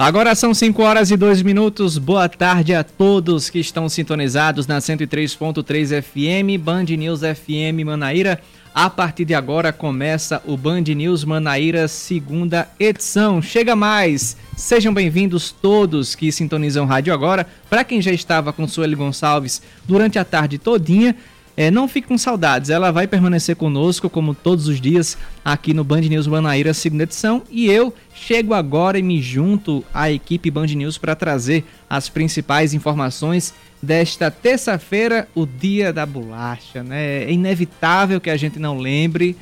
Agora são 5 horas e 2 minutos. Boa tarde a todos que estão sintonizados na 103.3 FM, Band News FM Manaíra. A partir de agora começa o Band News Manaíra, segunda edição. Chega mais! Sejam bem-vindos todos que sintonizam rádio agora. Para quem já estava com Sueli Gonçalves durante a tarde todinha, é, não fique com saudades, ela vai permanecer conosco, como todos os dias, aqui no Band News Manaíra, segunda edição. E eu chego agora e me junto à equipe Band News para trazer as principais informações desta terça-feira, o dia da bolacha. Né? É inevitável que a gente não lembre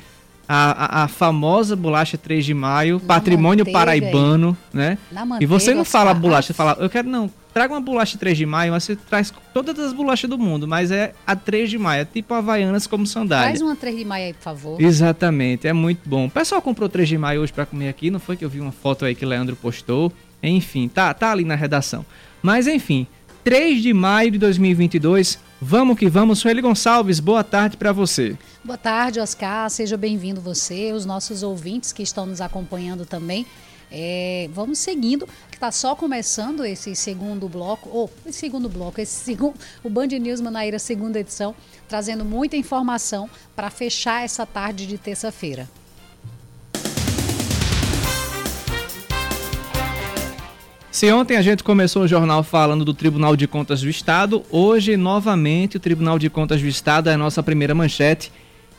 a, a, a, famosa bolacha 3 de maio, Na patrimônio paraibano, né? e você não fala bolacha, você fala, eu quero não, traga uma bolacha 3 de maio, mas você traz todas as bolachas do mundo, mas é a 3 de maio, é tipo Havaianas como sandália. Traz uma 3 de maio aí, por favor. Exatamente, é muito bom. O pessoal comprou 3 de maio hoje para comer aqui, não foi que eu vi uma foto aí que o Leandro postou? Enfim, tá, tá ali na redação. Mas enfim, 3 de maio de 2022. Vamos que vamos. Sueli Gonçalves, boa tarde para você. Boa tarde, Oscar. Seja bem-vindo você, os nossos ouvintes que estão nos acompanhando também. É, vamos seguindo, que está só começando esse segundo bloco, ou esse segundo bloco, esse segundo, o Band News Manaíra segunda edição, trazendo muita informação para fechar essa tarde de terça-feira. Se ontem a gente começou o jornal falando do Tribunal de Contas do Estado, hoje, novamente, o Tribunal de Contas do Estado é a nossa primeira manchete.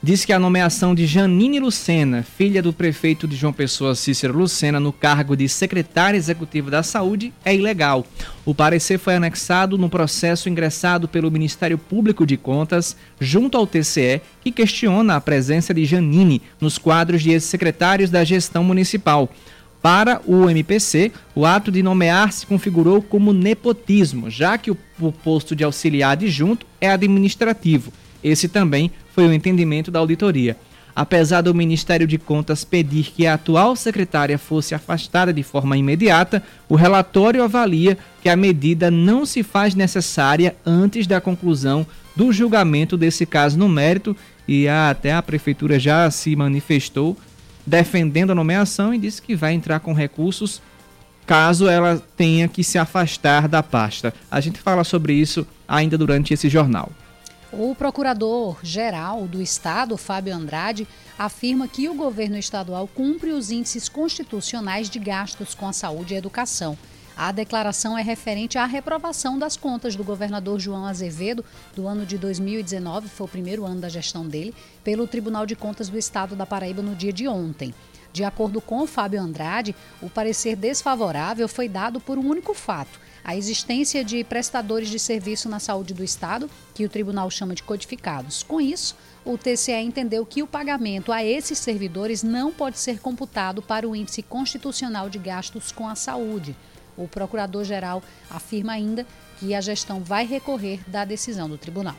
Diz que a nomeação de Janine Lucena, filha do prefeito de João Pessoa Cícero Lucena, no cargo de secretária executiva da Saúde é ilegal. O parecer foi anexado no processo ingressado pelo Ministério Público de Contas junto ao TCE, que questiona a presença de Janine nos quadros de ex-secretários da gestão municipal. Para o MPC, o ato de nomear se configurou como nepotismo, já que o, posto de auxiliar adjunto é administrativo. Esse também foi o entendimento da auditoria. Apesar do Ministério de Contas pedir que a atual secretária fosse afastada de forma imediata, o relatório avalia que a medida não se faz necessária antes da conclusão do julgamento desse caso no mérito e até a prefeitura já se manifestou defendendo a nomeação e disse que vai entrar com recursos caso ela tenha que se afastar da pasta. A gente fala sobre isso ainda durante esse jornal. O procurador-geral do Estado, Fábio Andrade, afirma que o governo estadual cumpre os índices constitucionais de gastos com a saúde e educação a declaração é referente à reprovação das contas do governador João Azevedo do ano de 2019, foi o primeiro ano da gestão dele, pelo Tribunal de Contas do Estado da Paraíba no dia de ontem. De acordo com Fábio Andrade, o parecer desfavorável foi dado por um único fato: a existência de prestadores de serviço na saúde do Estado, que o tribunal chama de codificados. Com isso, o TCE entendeu que o pagamento a esses servidores não pode ser computado para o índice constitucional de gastos com a saúde. O procurador-geral afirma ainda que a gestão vai recorrer da decisão do tribunal.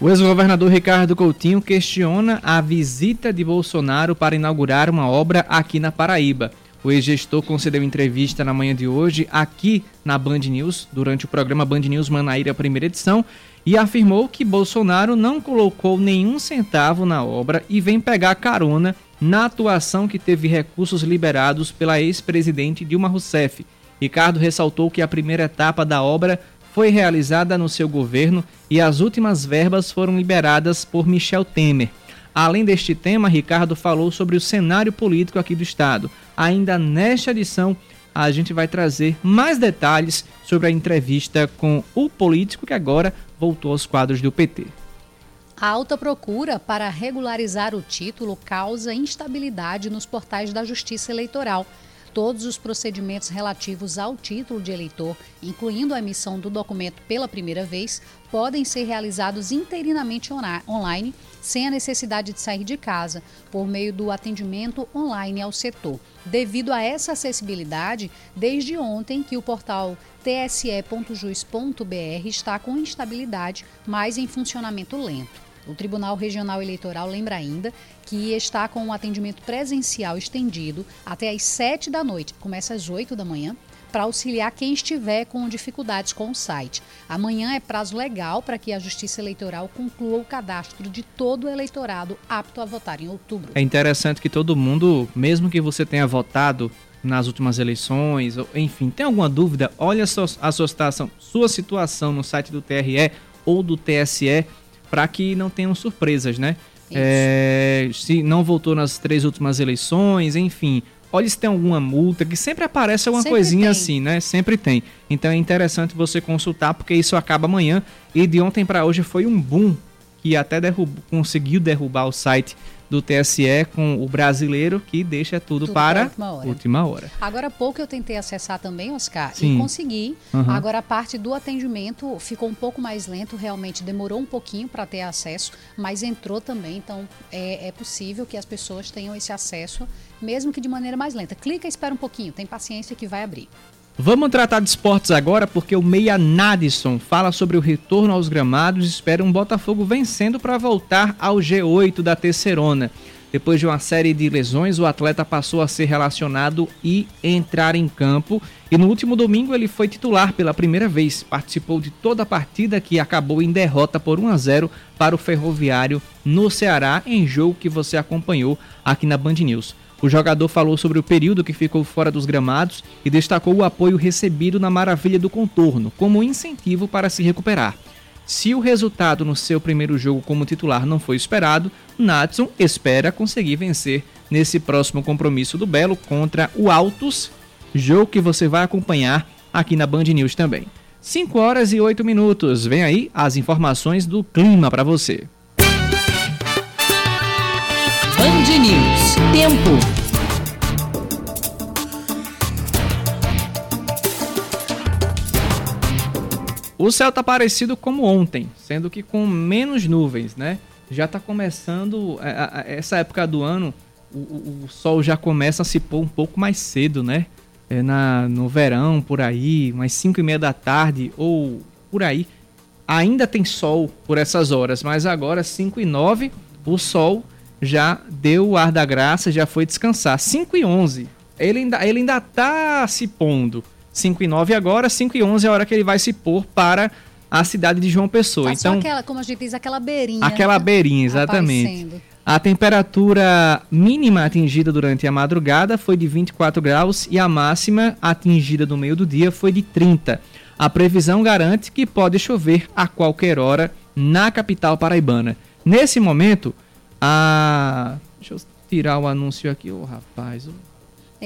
O ex-governador Ricardo Coutinho questiona a visita de Bolsonaro para inaugurar uma obra aqui na Paraíba. O ex-gestor concedeu entrevista na manhã de hoje aqui na Band News, durante o programa Band News Manaíra, primeira edição, e afirmou que Bolsonaro não colocou nenhum centavo na obra e vem pegar carona na atuação que teve recursos liberados pela ex-presidente Dilma Rousseff. Ricardo ressaltou que a primeira etapa da obra foi realizada no seu governo e as últimas verbas foram liberadas por Michel Temer. Além deste tema, Ricardo falou sobre o cenário político aqui do estado. Ainda nesta edição, a gente vai trazer mais detalhes sobre a entrevista com o político que agora voltou aos quadros do PT. A alta procura para regularizar o título causa instabilidade nos portais da Justiça Eleitoral. Todos os procedimentos relativos ao título de eleitor, incluindo a emissão do documento pela primeira vez, podem ser realizados interinamente online, sem a necessidade de sair de casa, por meio do atendimento online ao setor. Devido a essa acessibilidade, desde ontem que o portal tse.jus.br está com instabilidade, mas em funcionamento lento. O Tribunal Regional Eleitoral lembra ainda que está com um atendimento presencial estendido até às 7 da noite, começa às 8 da manhã, para auxiliar quem estiver com dificuldades com o site. Amanhã é prazo legal para que a Justiça Eleitoral conclua o cadastro de todo o eleitorado apto a votar em outubro. É interessante que todo mundo, mesmo que você tenha votado nas últimas eleições, enfim, tem alguma dúvida, olhe a sua, a sua situação, sua situação no site do TRE ou do TSE para que não tenham surpresas, né? É, se não votou nas três últimas eleições, enfim. Olha se tem alguma multa, que sempre aparece alguma sempre coisinha tem. assim, né? Sempre tem. Então é interessante você consultar, porque isso acaba amanhã. E de ontem para hoje foi um boom que até conseguiu derrubar o site do TSE com o brasileiro que deixa tudo, tudo para última hora. última hora. Agora há pouco eu tentei acessar também, Oscar, Sim. e consegui. Uhum. Agora a parte do atendimento ficou um pouco mais lento, realmente demorou um pouquinho para ter acesso, mas entrou também, então é, é possível que as pessoas tenham esse acesso, mesmo que de maneira mais lenta. Clica e espera um pouquinho, tem paciência que vai abrir. Vamos tratar de esportes agora, porque o Meia Nadison fala sobre o retorno aos gramados e espera um Botafogo vencendo para voltar ao G8 da Terceirona. Depois de uma série de lesões, o atleta passou a ser relacionado e entrar em campo. E no último domingo ele foi titular pela primeira vez. Participou de toda a partida que acabou em derrota por 1 a 0 para o Ferroviário no Ceará, em jogo que você acompanhou aqui na Band News. O jogador falou sobre o período que ficou fora dos gramados e destacou o apoio recebido na Maravilha do Contorno como incentivo para se recuperar. Se o resultado no seu primeiro jogo como titular não foi esperado, Natson espera conseguir vencer nesse próximo compromisso do Belo contra o Altos, jogo que você vai acompanhar aqui na Band News também. 5 horas e 8 minutos. Vem aí as informações do clima para você. Band News. Tempo. O céu tá parecido como ontem, sendo que com menos nuvens, né? Já tá começando é, essa época do ano, o, o, o, sol já começa a se pôr um pouco mais cedo, né? É na, no verão, por aí, umas 5 e meia da tarde ou por aí. Ainda tem sol por essas horas, mas agora 5 e 9 o sol já deu o ar da graça, já foi descansar. 5 e 11. Ele ainda, ele ainda tá se pondo. 5 e 9 agora, 5 e 11 é a hora que ele vai se pôr para a cidade de João Pessoa. Tá então, aquela, como a gente diz, aquela beirinha. Aquela beirinha, exatamente. Aparecendo. A temperatura mínima atingida durante a madrugada foi de 24 graus e a máxima atingida no meio do dia foi de 30. A previsão garante que pode chover a qualquer hora na capital paraibana. Nesse momento, a. Deixa eu tirar o anúncio aqui, ô oh, rapaz.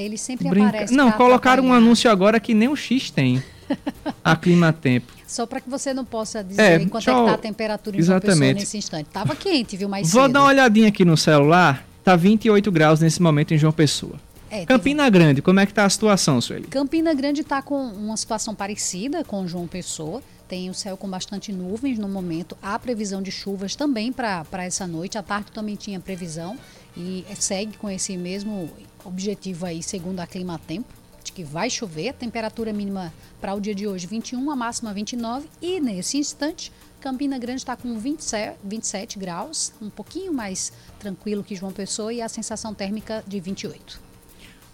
Ele sempre Brinca... aparece. Não, colocaram um anúncio agora que nem o X tem. a clima tempo. Só para que você não possa dizer é, quanto é que tá a temperatura em Exatamente. Nesse instante. Tava quente, viu, mais Vou cedo. dar uma olhadinha aqui no celular. Tá 28 graus nesse momento em João Pessoa. É, Campina teve... Grande, como é que tá a situação, Sueli? Campina Grande está com uma situação parecida com João Pessoa. Tem o céu com bastante nuvens no momento. Há previsão de chuvas também para essa noite. A tarde também tinha previsão e segue com esse mesmo objetivo aí, segundo a Clima Tempo, de que vai chover. Temperatura mínima para o dia de hoje 21, a máxima 29 e nesse instante Campina Grande está com 27, 27 graus, um pouquinho mais tranquilo que João Pessoa e a sensação térmica de 28.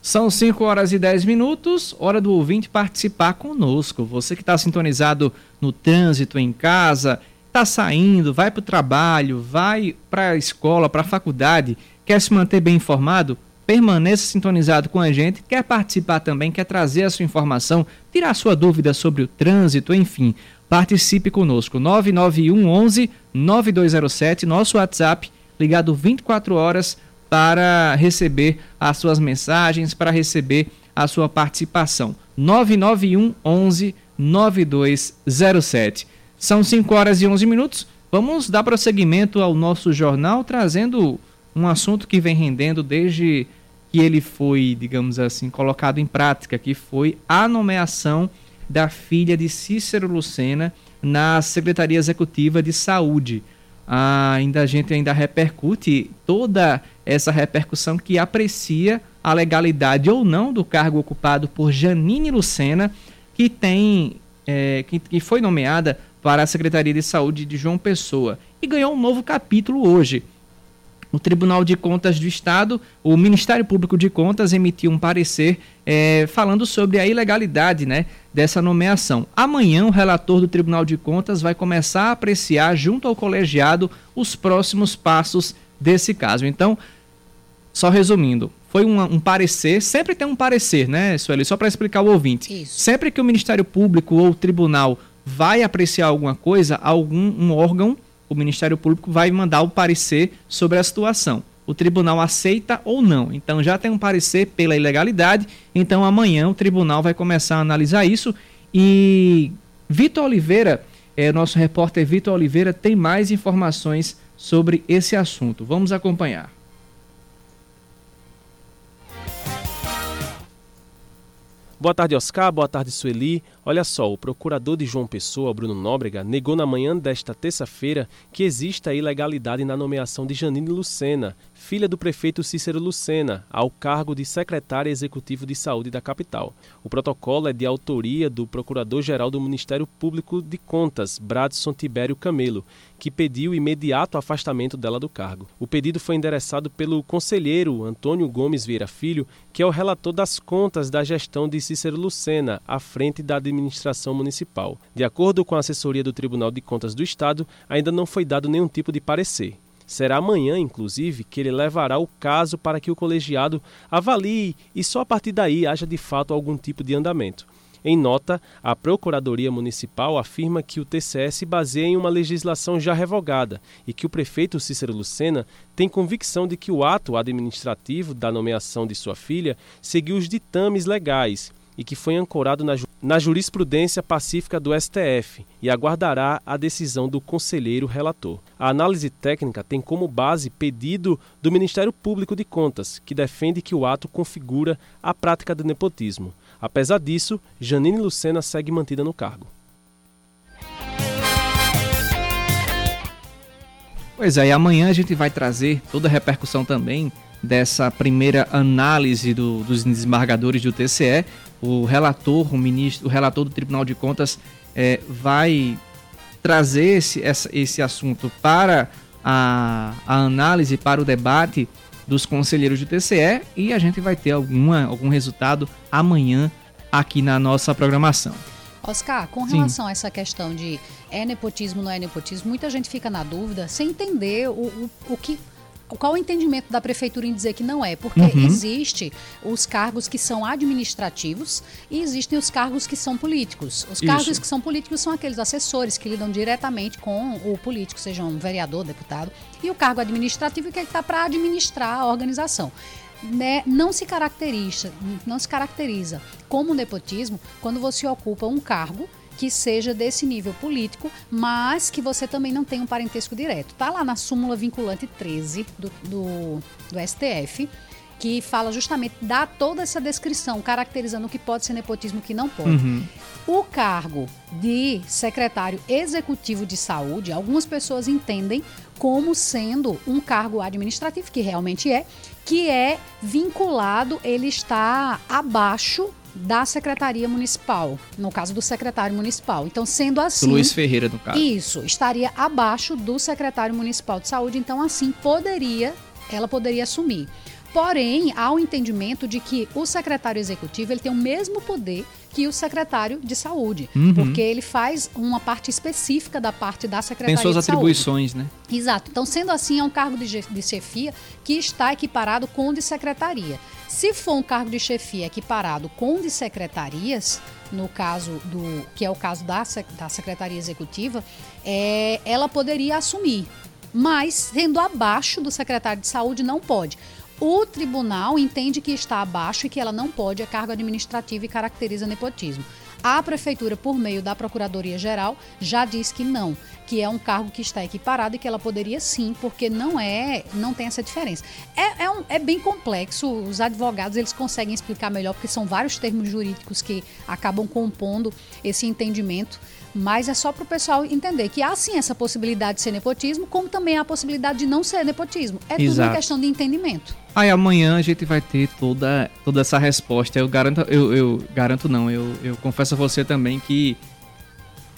São 5 horas e 10 minutos, hora do ouvinte participar conosco. Você que está sintonizado no trânsito, em casa, está saindo, vai para o trabalho, vai para a escola, para a faculdade, quer se manter bem informado? Permaneça sintonizado com a gente, quer participar também, quer trazer a sua informação, tirar sua dúvida sobre o trânsito, enfim, participe conosco. 991 11 9207, nosso WhatsApp, ligado 24 horas para receber as suas mensagens, para receber a sua participação. 991 11 9207. São 5 horas e 11 minutos. Vamos dar prosseguimento ao nosso jornal trazendo um assunto que vem rendendo desde que ele foi, digamos assim, colocado em prática, que foi a nomeação da filha de Cícero Lucena na Secretaria Executiva de Saúde. Ah, ainda a gente ainda repercute toda essa repercussão que aprecia a legalidade ou não do cargo ocupado por Janine Lucena, que tem é, que, que foi nomeada para a Secretaria de Saúde de João Pessoa e ganhou um novo capítulo hoje. O Tribunal de Contas do Estado, o Ministério Público de Contas emitiu um parecer é, falando sobre a ilegalidade né, dessa nomeação. Amanhã, o relator do Tribunal de Contas vai começar a apreciar, junto ao colegiado, os próximos passos desse caso. Então, só resumindo, foi um, um, parecer, sempre tem um parecer, né, Sueli? Só para explicar o ouvinte. Isso. Sempre que o Ministério Público ou o tribunal vai apreciar alguma coisa, algum um órgão, o Ministério Público vai mandar o parecer sobre a situação. O tribunal aceita ou não. Então já tem um parecer pela ilegalidade. Então amanhã o tribunal vai começar a analisar isso. E Vitor Oliveira, é, nosso repórter Vitor Oliveira, tem mais informações sobre esse assunto. Vamos acompanhar. Boa tarde, Oscar. Boa tarde, Sueli. Olha só, o procurador de João Pessoa, Bruno Nóbrega, negou na manhã desta terça-feira que exista ilegalidade na nomeação de Janine Lucena, filha do prefeito Cícero Lucena, ao cargo de secretária executivo de saúde da capital. O protocolo é de autoria do Procurador-Geral do Ministério Público de Contas, Bradson Tibério Camelo, que pediu imediato afastamento dela do cargo. O pedido foi endereçado pelo conselheiro Antônio Gomes Vieira Filho, que é o relator das contas da gestão de Cícero Lucena, à frente da administração municipal. De acordo com a assessoria do Tribunal de Contas do Estado, ainda não foi dado nenhum tipo de parecer. Será amanhã, inclusive, que ele levará o caso para que o colegiado avalie e só a partir daí haja de fato algum tipo de andamento. Em nota, a Procuradoria Municipal afirma que o TCE se baseia em uma legislação já revogada e que o prefeito Cícero Lucena tem convicção de que o ato administrativo da nomeação de sua filha seguiu os ditames legais e que foi ancorado na, na jurisprudência pacífica do STF e aguardará a decisão do conselheiro relator. A análise técnica tem como base pedido do Ministério Público de Contas, que defende que o ato configura a prática do nepotismo. Apesar disso, Janine Lucena segue mantida no cargo. Pois é, e amanhã a gente vai trazer toda a repercussão também dessa primeira análise do, dos desembargadores do TCE o relator, o ministro, o relator do Tribunal de Contas é, vai trazer esse, essa, esse assunto para a, a análise, para o debate dos conselheiros do TCE e a gente vai ter alguma, algum resultado amanhã aqui na nossa programação. Oscar, com relação Sim. a essa questão de é nepotismo, não é nepotismo, muita gente fica na dúvida sem entender o, o, o que qual o entendimento da prefeitura em dizer que não é? Porque uhum. existe os cargos que são administrativos e existem os cargos que são políticos. Os cargos Isso. que são políticos são aqueles assessores que lidam diretamente com o político, seja um vereador, deputado, e o cargo administrativo que é está para administrar a organização. Né, não se caracteriza, não se caracteriza como nepotismo quando você ocupa um cargo que seja desse nível político, mas que você também não tenha um parentesco direto. Tá lá na súmula vinculante 13 do, do, do STF, que fala justamente, dá toda essa descrição, caracterizando o que pode ser nepotismo e o que não pode. Uhum. O cargo de secretário executivo de saúde, algumas pessoas entendem como sendo um cargo administrativo, que realmente é, que é vinculado, ele está abaixo da Secretaria Municipal, no caso do secretário municipal. Então, sendo assim. Luiz Ferreira, no caso. Isso, estaria abaixo do secretário municipal de saúde, então, assim, poderia, ela poderia assumir. Porém, há o um entendimento de que o secretário executivo ele tem o mesmo poder que o secretário de saúde, uhum. porque ele faz uma parte específica da parte da secretaria Tem suas de atribuições, saúde. né? Exato. Então, sendo assim, é um cargo de, de chefia que está equiparado com o de secretaria. Se for um cargo de chefia equiparado com o de secretarias, no caso do que é o caso da, da secretaria executiva, é, ela poderia assumir, mas sendo abaixo do secretário de saúde não pode. O tribunal entende que está abaixo e que ela não pode, é cargo administrativo e caracteriza nepotismo. A prefeitura, por meio da Procuradoria Geral, já diz que não. que é um cargo que está equiparado e que ela poderia sim, porque não é, não tem essa diferença. É, é, um, é bem complexo, os advogados eles conseguem explicar melhor, porque são vários termos jurídicos que acabam compondo esse entendimento, mas é só para o pessoal entender que há sim essa possibilidade de ser nepotismo, como também há a possibilidade de não ser nepotismo. É Exato. tudo uma questão de entendimento. Aí amanhã a gente vai ter toda, toda essa resposta. Eu garanto, eu, eu garanto não, eu, eu confesso a você também que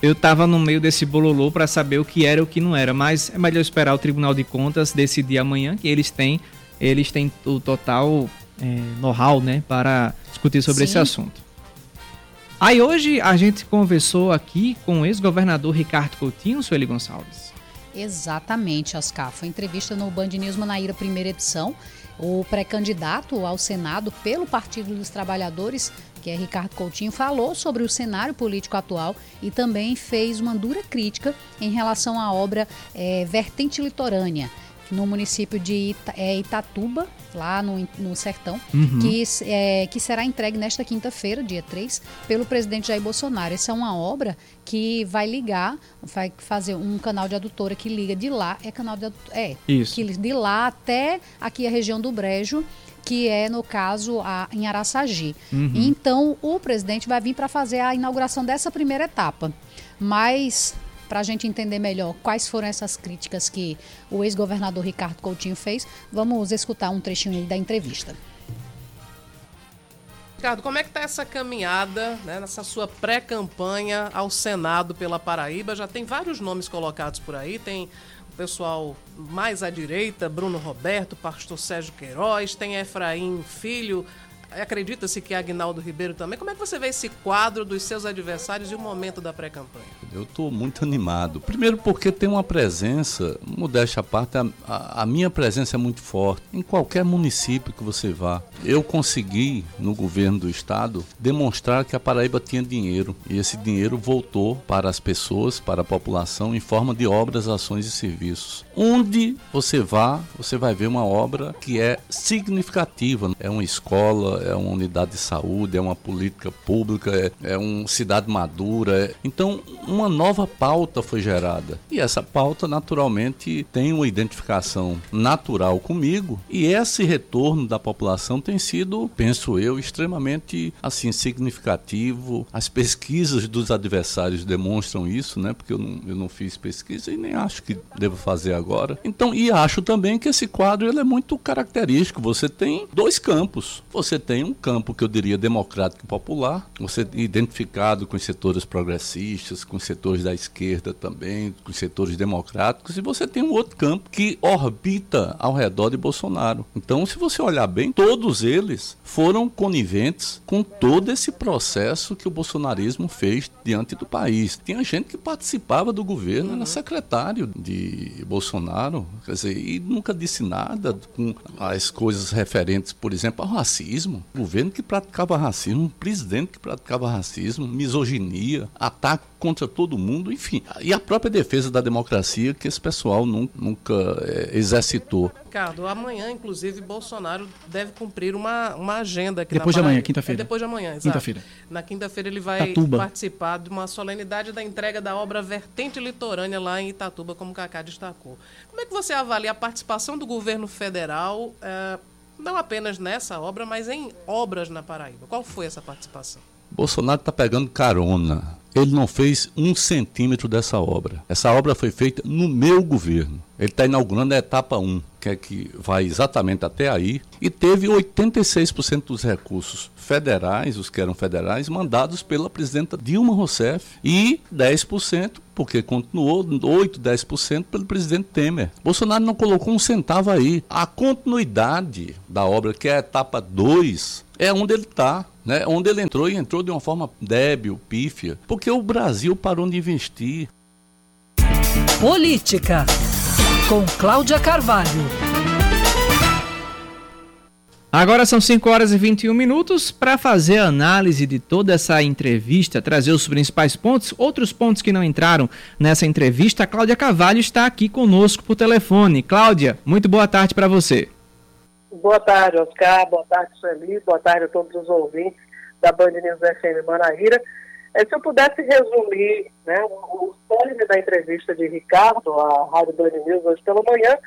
eu tava no meio desse bololô para saber o que era e o que não era, mas é melhor esperar o Tribunal de Contas decidir amanhã, que eles têm, eles têm o total é, know-how, né, para discutir sobre Sim. esse assunto. Aí hoje a gente conversou aqui com o ex-governador Ricardo Coutinho, Sueli Gonçalves. Exatamente, Oscar. Foi entrevista no Band News Manaíra, primeira edição. O pré-candidato ao Senado pelo Partido dos Trabalhadores, que é Ricardo Coutinho, falou sobre o cenário político atual e também fez uma dura crítica em relação à obra é, Vertente Litorânea no município de Ita, é, Itatuba, lá no, no Sertão, uhum. que, é, que será entregue nesta quinta-feira, dia 3, pelo presidente Jair Bolsonaro. Essa é uma obra que vai ligar, vai fazer um canal de adutora que liga de lá, é canal de adutora, é, Isso. que de lá até aqui a região do Brejo, que é, no caso, a, em Araçagi. Uhum. Então, o presidente vai vir para fazer a inauguração dessa primeira etapa. Mas para a gente entender melhor quais foram essas críticas que o ex-governador Ricardo Coutinho fez, vamos escutar um trechinho da entrevista. Ricardo, como é que está essa caminhada, né, nessa sua pré-campanha ao Senado pela Paraíba? Já tem vários nomes colocados por aí, tem o pessoal mais à direita, Bruno Roberto, pastor Sérgio Queiroz, tem Efraim Filho, acredita-se que Agnaldo Ribeiro também. Como é que você vê esse quadro dos seus adversários e o momento da pré-campanha? Eu estou muito animado. Primeiro porque tem uma presença, modéstia à parte, a, a, a, minha presença é muito forte. Em qualquer município que você vá, eu consegui, no governo do estado, demonstrar que a Paraíba tinha dinheiro. E esse dinheiro voltou para as pessoas, para a população, em forma de obras, ações e serviços. Onde você vá, você vai ver uma obra que é significativa. É uma escola, é uma unidade de saúde, é uma política pública, é, é uma cidade madura. É... Então, uma nova pauta foi gerada. E essa pauta, naturalmente, tem uma identificação natural comigo. E esse retorno da população tem sido, penso eu, extremamente assim significativo. As pesquisas dos adversários demonstram isso, né? Porque eu não, eu não fiz pesquisa e nem acho que devo fazer agora. Então, e acho também que esse quadro ele é muito característico. Você tem dois campos. Você tem um campo que eu diria democrático e popular, você identificado com os setores progressistas, com os setores da esquerda também, com os setores democráticos, e você tem um outro campo que orbita ao redor de Bolsonaro. Então, se você olhar bem, todos eles foram coniventes com todo esse processo que o bolsonarismo fez diante do país. Tinha gente que participava do governo, era uhum. secretário de Bolsonaro, quer dizer, e nunca disse nada com as coisas referentes, por exemplo, ao racismo. O governo que praticava racismo, um presidente que praticava racismo, misoginia, ataque contra todo mundo, enfim. E a própria defesa da democracia que esse pessoal nunca, nunca é, exercitou. Ricardo, amanhã, inclusive, Bolsonaro deve cumprir uma, uma agenda aqui Depois de amanhã, quinta-feira. É depois de amanhã, exato. Quinta-feira. Na quinta-feira ele vai Itatuba. participar de uma solenidade da entrega da obra Vertente Litorânea lá em Itatuba, como o Cacá destacou. Como é que você avalia a participação do governo federal, é, não apenas nessa obra, mas em obras na Paraíba? Qual foi essa participação? Bolsonaro está pegando carona ele não fez um centímetro dessa obra. Essa obra foi feita no meu governo. Ele está inaugurando a etapa 1, que é que vai exatamente até aí, e teve 86% dos recursos federais, os que eram federais, mandados pela presidenta Dilma Rousseff, e 10%, porque continuou 8, 10% pelo presidente Temer. Bolsonaro não colocou um centavo aí. A continuidade da obra, que é a etapa 2, é onde ele está né, onde ele entrou e entrou de uma forma débil, pífia, porque o Brasil parou de investir. Política, com Cláudia Carvalho. Agora são 5 horas e 21 minutos para fazer a análise de toda essa entrevista, trazer os principais pontos, outros pontos que não entraram nessa entrevista. A Cláudia Carvalho está aqui conosco por telefone. Cláudia, muito boa tarde para você. Boa tarde, Oscar. Boa tarde, Sueli. Boa tarde a todos os ouvintes da Band News FM Manaíra. É, se eu pudesse resumir né, o, célebre da entrevista de Ricardo à Rádio Band News hoje pela manhã,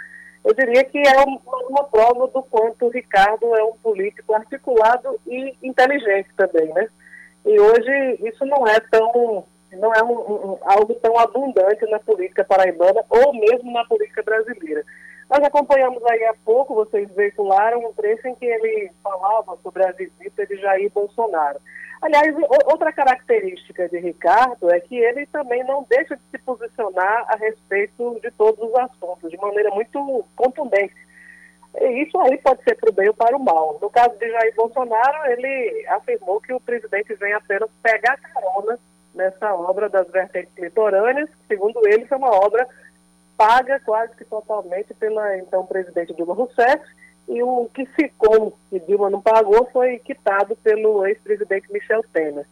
eu diria que é uma, prova do quanto o Ricardo é um político articulado e inteligente também, né? E hoje isso não é tão não é um, um, algo tão abundante na política paraibana ou mesmo na política brasileira. Nós acompanhamos aí há pouco, vocês veicularam um trecho em que ele falava sobre a visita de Jair Bolsonaro. Aliás, outra característica de Ricardo é que ele também não deixa de se posicionar a respeito de todos os assuntos, de maneira muito contundente. E isso aí pode ser para o bem ou para o mal. No caso de Jair Bolsonaro, ele afirmou que o presidente vem apenas pegar carona nessa obra das vertentes litorâneas, que, segundo ele, foi uma obra paga quase que totalmente pela então presidente Dilma Rousseff, e o que ficou, que Dilma não pagou, foi quitado pelo ex-presidente Michel Temer.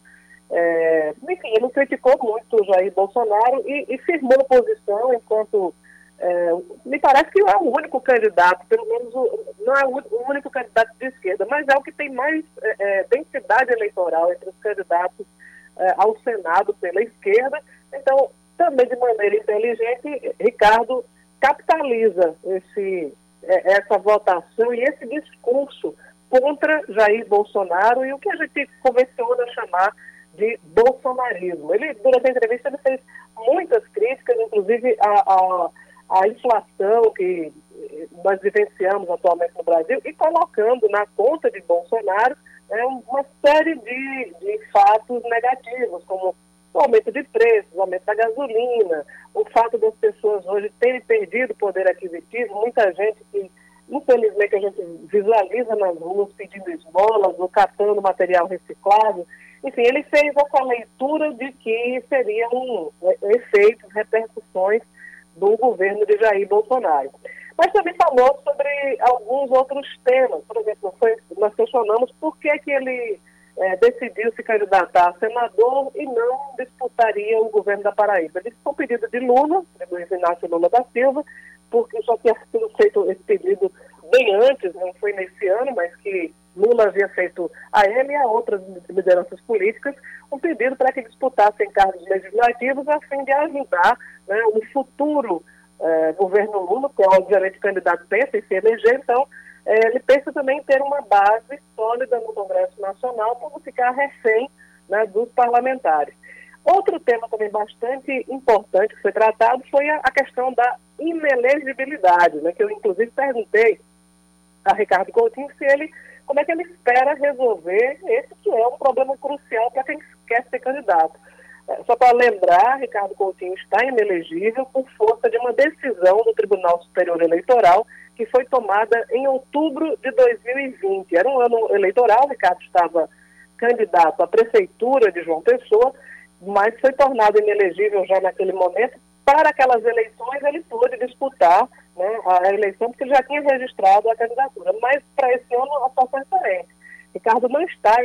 É, enfim, ele criticou muito Jair Bolsonaro e, e firmou posição enquanto. É, me parece que é o único candidato, pelo menos o, não é o, o, único candidato de esquerda, mas é o que tem mais é, é densidade eleitoral entre os candidatos é, ao Senado pela esquerda. Então, também de maneira inteligente, Ricardo capitaliza esse, essa votação e esse discurso contra Jair Bolsonaro e o que a gente convenciona chamar de bolsonarismo. Ele, durante a entrevista, ele fez muitas críticas, inclusive a, a, a inflação que nós vivenciamos atualmente no Brasil e colocando na conta de Bolsonaro né, uma série de, de fatos negativos, como o aumento de preços, o aumento da gasolina, o fato das pessoas hoje terem perdido o poder aquisitivo, muita gente que, infelizmente, a gente visualiza nas ruas pedindo esmolas ou catando material reciclado. Enfim, ele fez essa leitura de que seriam é, efeitos, repercussões do governo de Jair Bolsonaro. Mas também falou sobre alguns outros temas. Por exemplo, foi, nós questionamos por que, que ele é, decidiu se candidatar a senador e não disputaria o governo da Paraíba. Ele foi um pedido de Lula, de Luiz Inácio Lula da Silva, porque já tinha sido feito esse pedido bem antes, não foi nesse ano, mas que Lula havia feito a ele e a outras lideranças políticas um pedido para que disputassem cargos legislativos a fim de ajudar né, o futuro eh, governo Lula, que é obviamente candidato pensa em se eleger, então ele pensa também em ter uma base sólida no Congresso Nacional para ficar refém né, dos parlamentares. Outro tema também bastante importante que foi tratado foi a, a questão da inelegibilidade, né, que eu inclusive perguntei a Ricardo Coutinho se ele, como é que ele espera resolver esse que é um problema crucial para quem quer ser candidato. É, só para lembrar, Ricardo Coutinho está inelegível por força de uma decisão do Tribunal Superior Eleitoral que foi tomada em outubro de 2020. Era um ano eleitoral, Ricardo estava candidato à prefeitura de João Pessoa, mas foi tornado inelegível já naquele momento. Para aquelas eleições, ele pôde disputar né, a eleição, porque já tinha registrado a candidatura. Mas para esse ano, a situação é diferente. Ricardo não está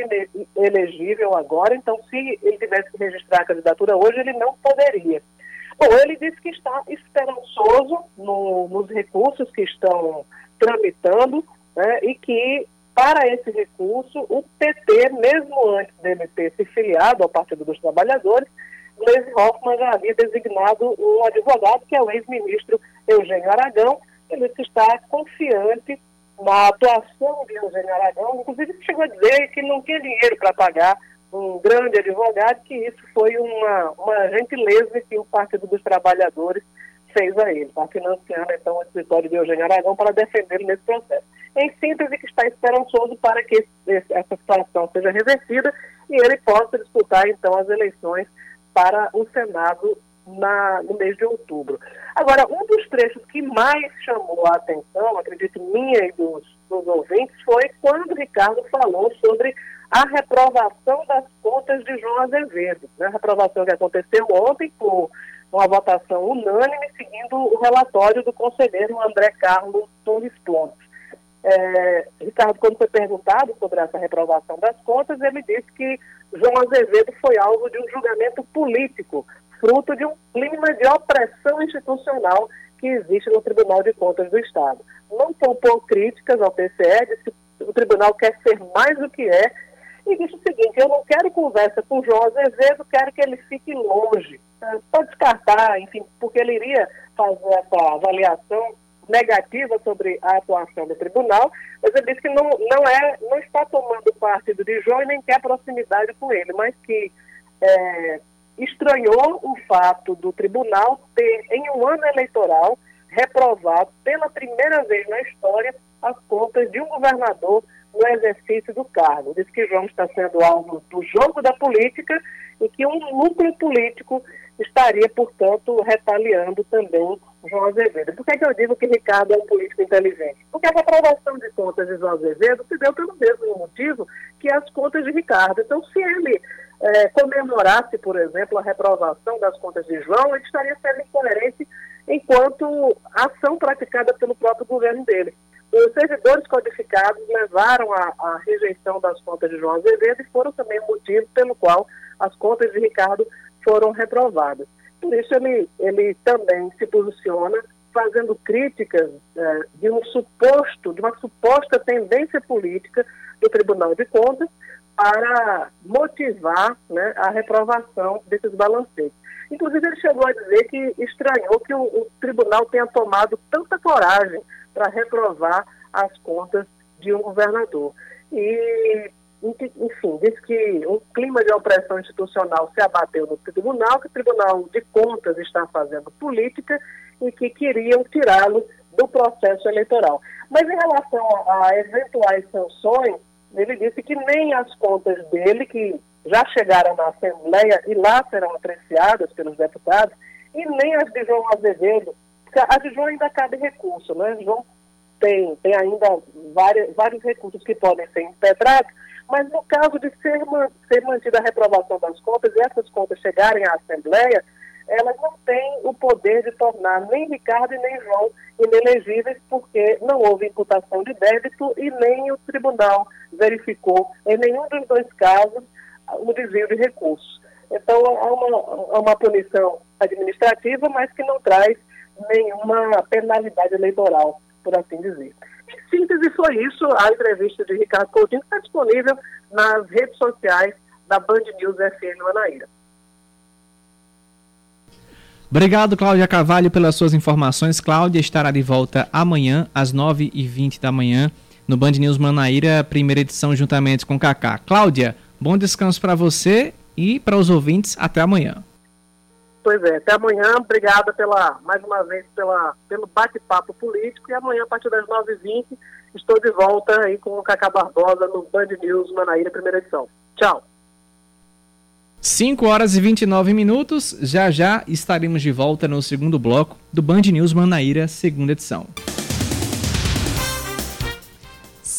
elegível agora, então se ele tivesse que registrar a candidatura hoje, ele não poderia. Bom, ele disse que está esperançoso no, nos recursos que estão tramitando né, e que, para esse recurso, o PT, mesmo antes dele ter se filiado ao Partido dos Trabalhadores, Gleisi Hoffmann já havia designado um advogado, que é o ex-ministro Eugênio Aragão. Ele está confiante na atuação de Eugênio Aragão, inclusive chegou a dizer que não tinha dinheiro para pagar um grande advogado, que isso foi uma, uma gentileza que o Partido dos Trabalhadores fez a ele, para financiar então o escritório de Eugênio Aragão para defendê-lo nesse processo. Em síntese, que está esperançoso para que esse, essa situação seja revertida e ele possa disputar então as eleições para o Senado na, no mês de outubro. Agora, um dos trechos que mais chamou a atenção, acredito minha e dos, dos ouvintes, foi quando Ricardo falou sobre a reprovação das contas de João Azevedo. Né? A reprovação que aconteceu ontem por uma votação unânime, seguindo o relatório do conselheiro André Carlos Torres Pontes. É, Ricardo, quando foi perguntado sobre essa reprovação das contas, ele disse que João Azevedo foi alvo de um julgamento político, fruto de um clima de opressão institucional que existe no Tribunal de Contas do Estado. Não poupou críticas ao TCE, disse que o tribunal quer ser mais do que é e disse o seguinte, eu não quero conversa com o João Azevedo, quero que ele fique longe. Pode descartar, enfim, porque ele iria fazer essa avaliação negativa sobre a atuação do tribunal, mas ele disse que não, não, é, não está tomando partido de João e nem quer proximidade com ele, mas que é, estranhou o fato do tribunal ter, em um ano eleitoral, reprovado pela primeira vez na história as contas de um governador no exercício do cargo. Diz que João está sendo alvo do jogo da política e que um núcleo político estaria, portanto, retaliando também João Azevedo. Por que, é que eu digo que Ricardo é um político inteligente? Porque a reprovação de contas de João Azevedo se deu pelo mesmo motivo que as contas de Ricardo. Então, se ele é, comemorasse, por exemplo, a reprovação das contas de João, ele estaria sendo incoerente enquanto ação praticada pelo próprio governo dele. Os servidores codificados levaram a rejeição das contas de João Azevedo e foram também o motivo pelo qual as contas de Ricardo foram reprovadas. Por isso ele, ele também se posiciona fazendo críticas é, de um suposto, de uma suposta tendência política do Tribunal de Contas para motivar né, a reprovação desses balancetes. Inclusive, ele chegou a dizer que estranhou que o, o tribunal tenha tomado tanta coragem para reprovar as contas de um governador. E, enfim, diz que um clima de opressão institucional se abateu no tribunal, que o Tribunal de Contas está fazendo política e que queriam tirá-lo do processo eleitoral. Mas em relação a eventuais sanções, ele disse que nem as contas dele, que já chegaram na Assembleia e lá serão apreciadas pelos deputados, e nem as de João Azevedo, porque a de João ainda cabe recurso, né? João tem, tem ainda vários, vários recursos que podem ser impetrados, mas no caso de ser, ser mantida a reprovação das contas e essas contas chegarem à Assembleia, elas não têm o poder de tornar nem Ricardo e nem João inelegíveis, porque não houve imputação de débito e nem o tribunal verificou em nenhum dos dois casos o desvio de recursos. Então, há uma, há uma punição administrativa, mas que não traz nenhuma penalidade eleitoral, por assim dizer. Em síntese, foi isso. A entrevista de Ricardo Coutinho está disponível nas redes sociais da Band News FM Manaíra. Obrigado, Cláudia Carvalho, pelas suas informações. Cláudia estará de volta amanhã, às 9h20 da manhã, no Band News Manaíra, primeira edição, juntamente com Kaká. Cláudia, bom descanso para você e para os ouvintes. Até amanhã. Pois é, até amanhã. Obrigada pela, mais uma vez pela, pelo bate-papo político. E amanhã, a partir das 9h20, estou de volta aí com o Cacá Barbosa no Band News Manaíra, primeira edição. Tchau. 5 horas e 29 minutos. Já já estaremos de volta no segundo bloco do Band News Manaíra, segunda edição.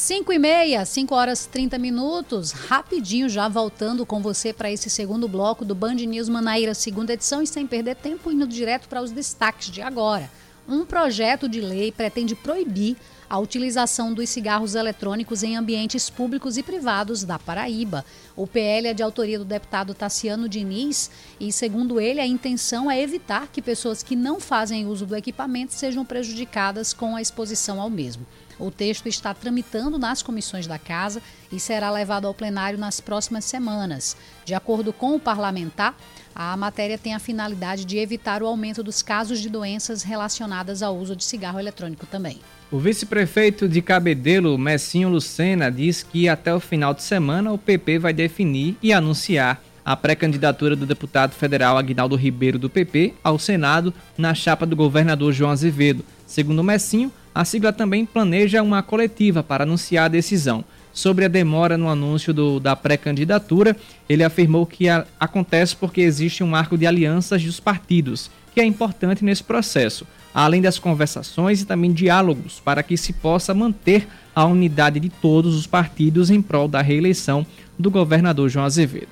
5 e meia, 5 horas 30 minutos, rapidinho já voltando com você para esse segundo bloco do Band News Manaíra, segunda edição, e sem perder tempo, indo direto para os destaques de agora. Um projeto de lei pretende proibir a utilização dos cigarros eletrônicos em ambientes públicos e privados da Paraíba. O PL é de autoria do deputado Tassiano Diniz e, segundo ele, a intenção é evitar que pessoas que não fazem uso do equipamento sejam prejudicadas com a exposição ao mesmo. O texto está tramitando nas comissões da Casa e será levado ao plenário nas próximas semanas. De acordo com o parlamentar, a matéria tem a finalidade de evitar o aumento dos casos de doenças relacionadas ao uso de cigarro eletrônico também. O vice-prefeito de Cabedelo, Messinho Lucena, diz que até o final de semana o PP vai definir e anunciar a pré-candidatura do deputado federal Aguinaldo Ribeiro do PP ao Senado na chapa do governador João Azevedo. Segundo Messinho, a sigla também planeja uma coletiva para anunciar a decisão. Sobre a demora no anúncio do, da pré-candidatura, ele afirmou que a, acontece porque existe um marco de alianças dos partidos, que é importante nesse processo além das conversações e também diálogos, para que se possa manter a unidade de todos os partidos em prol da reeleição do governador João Azevedo.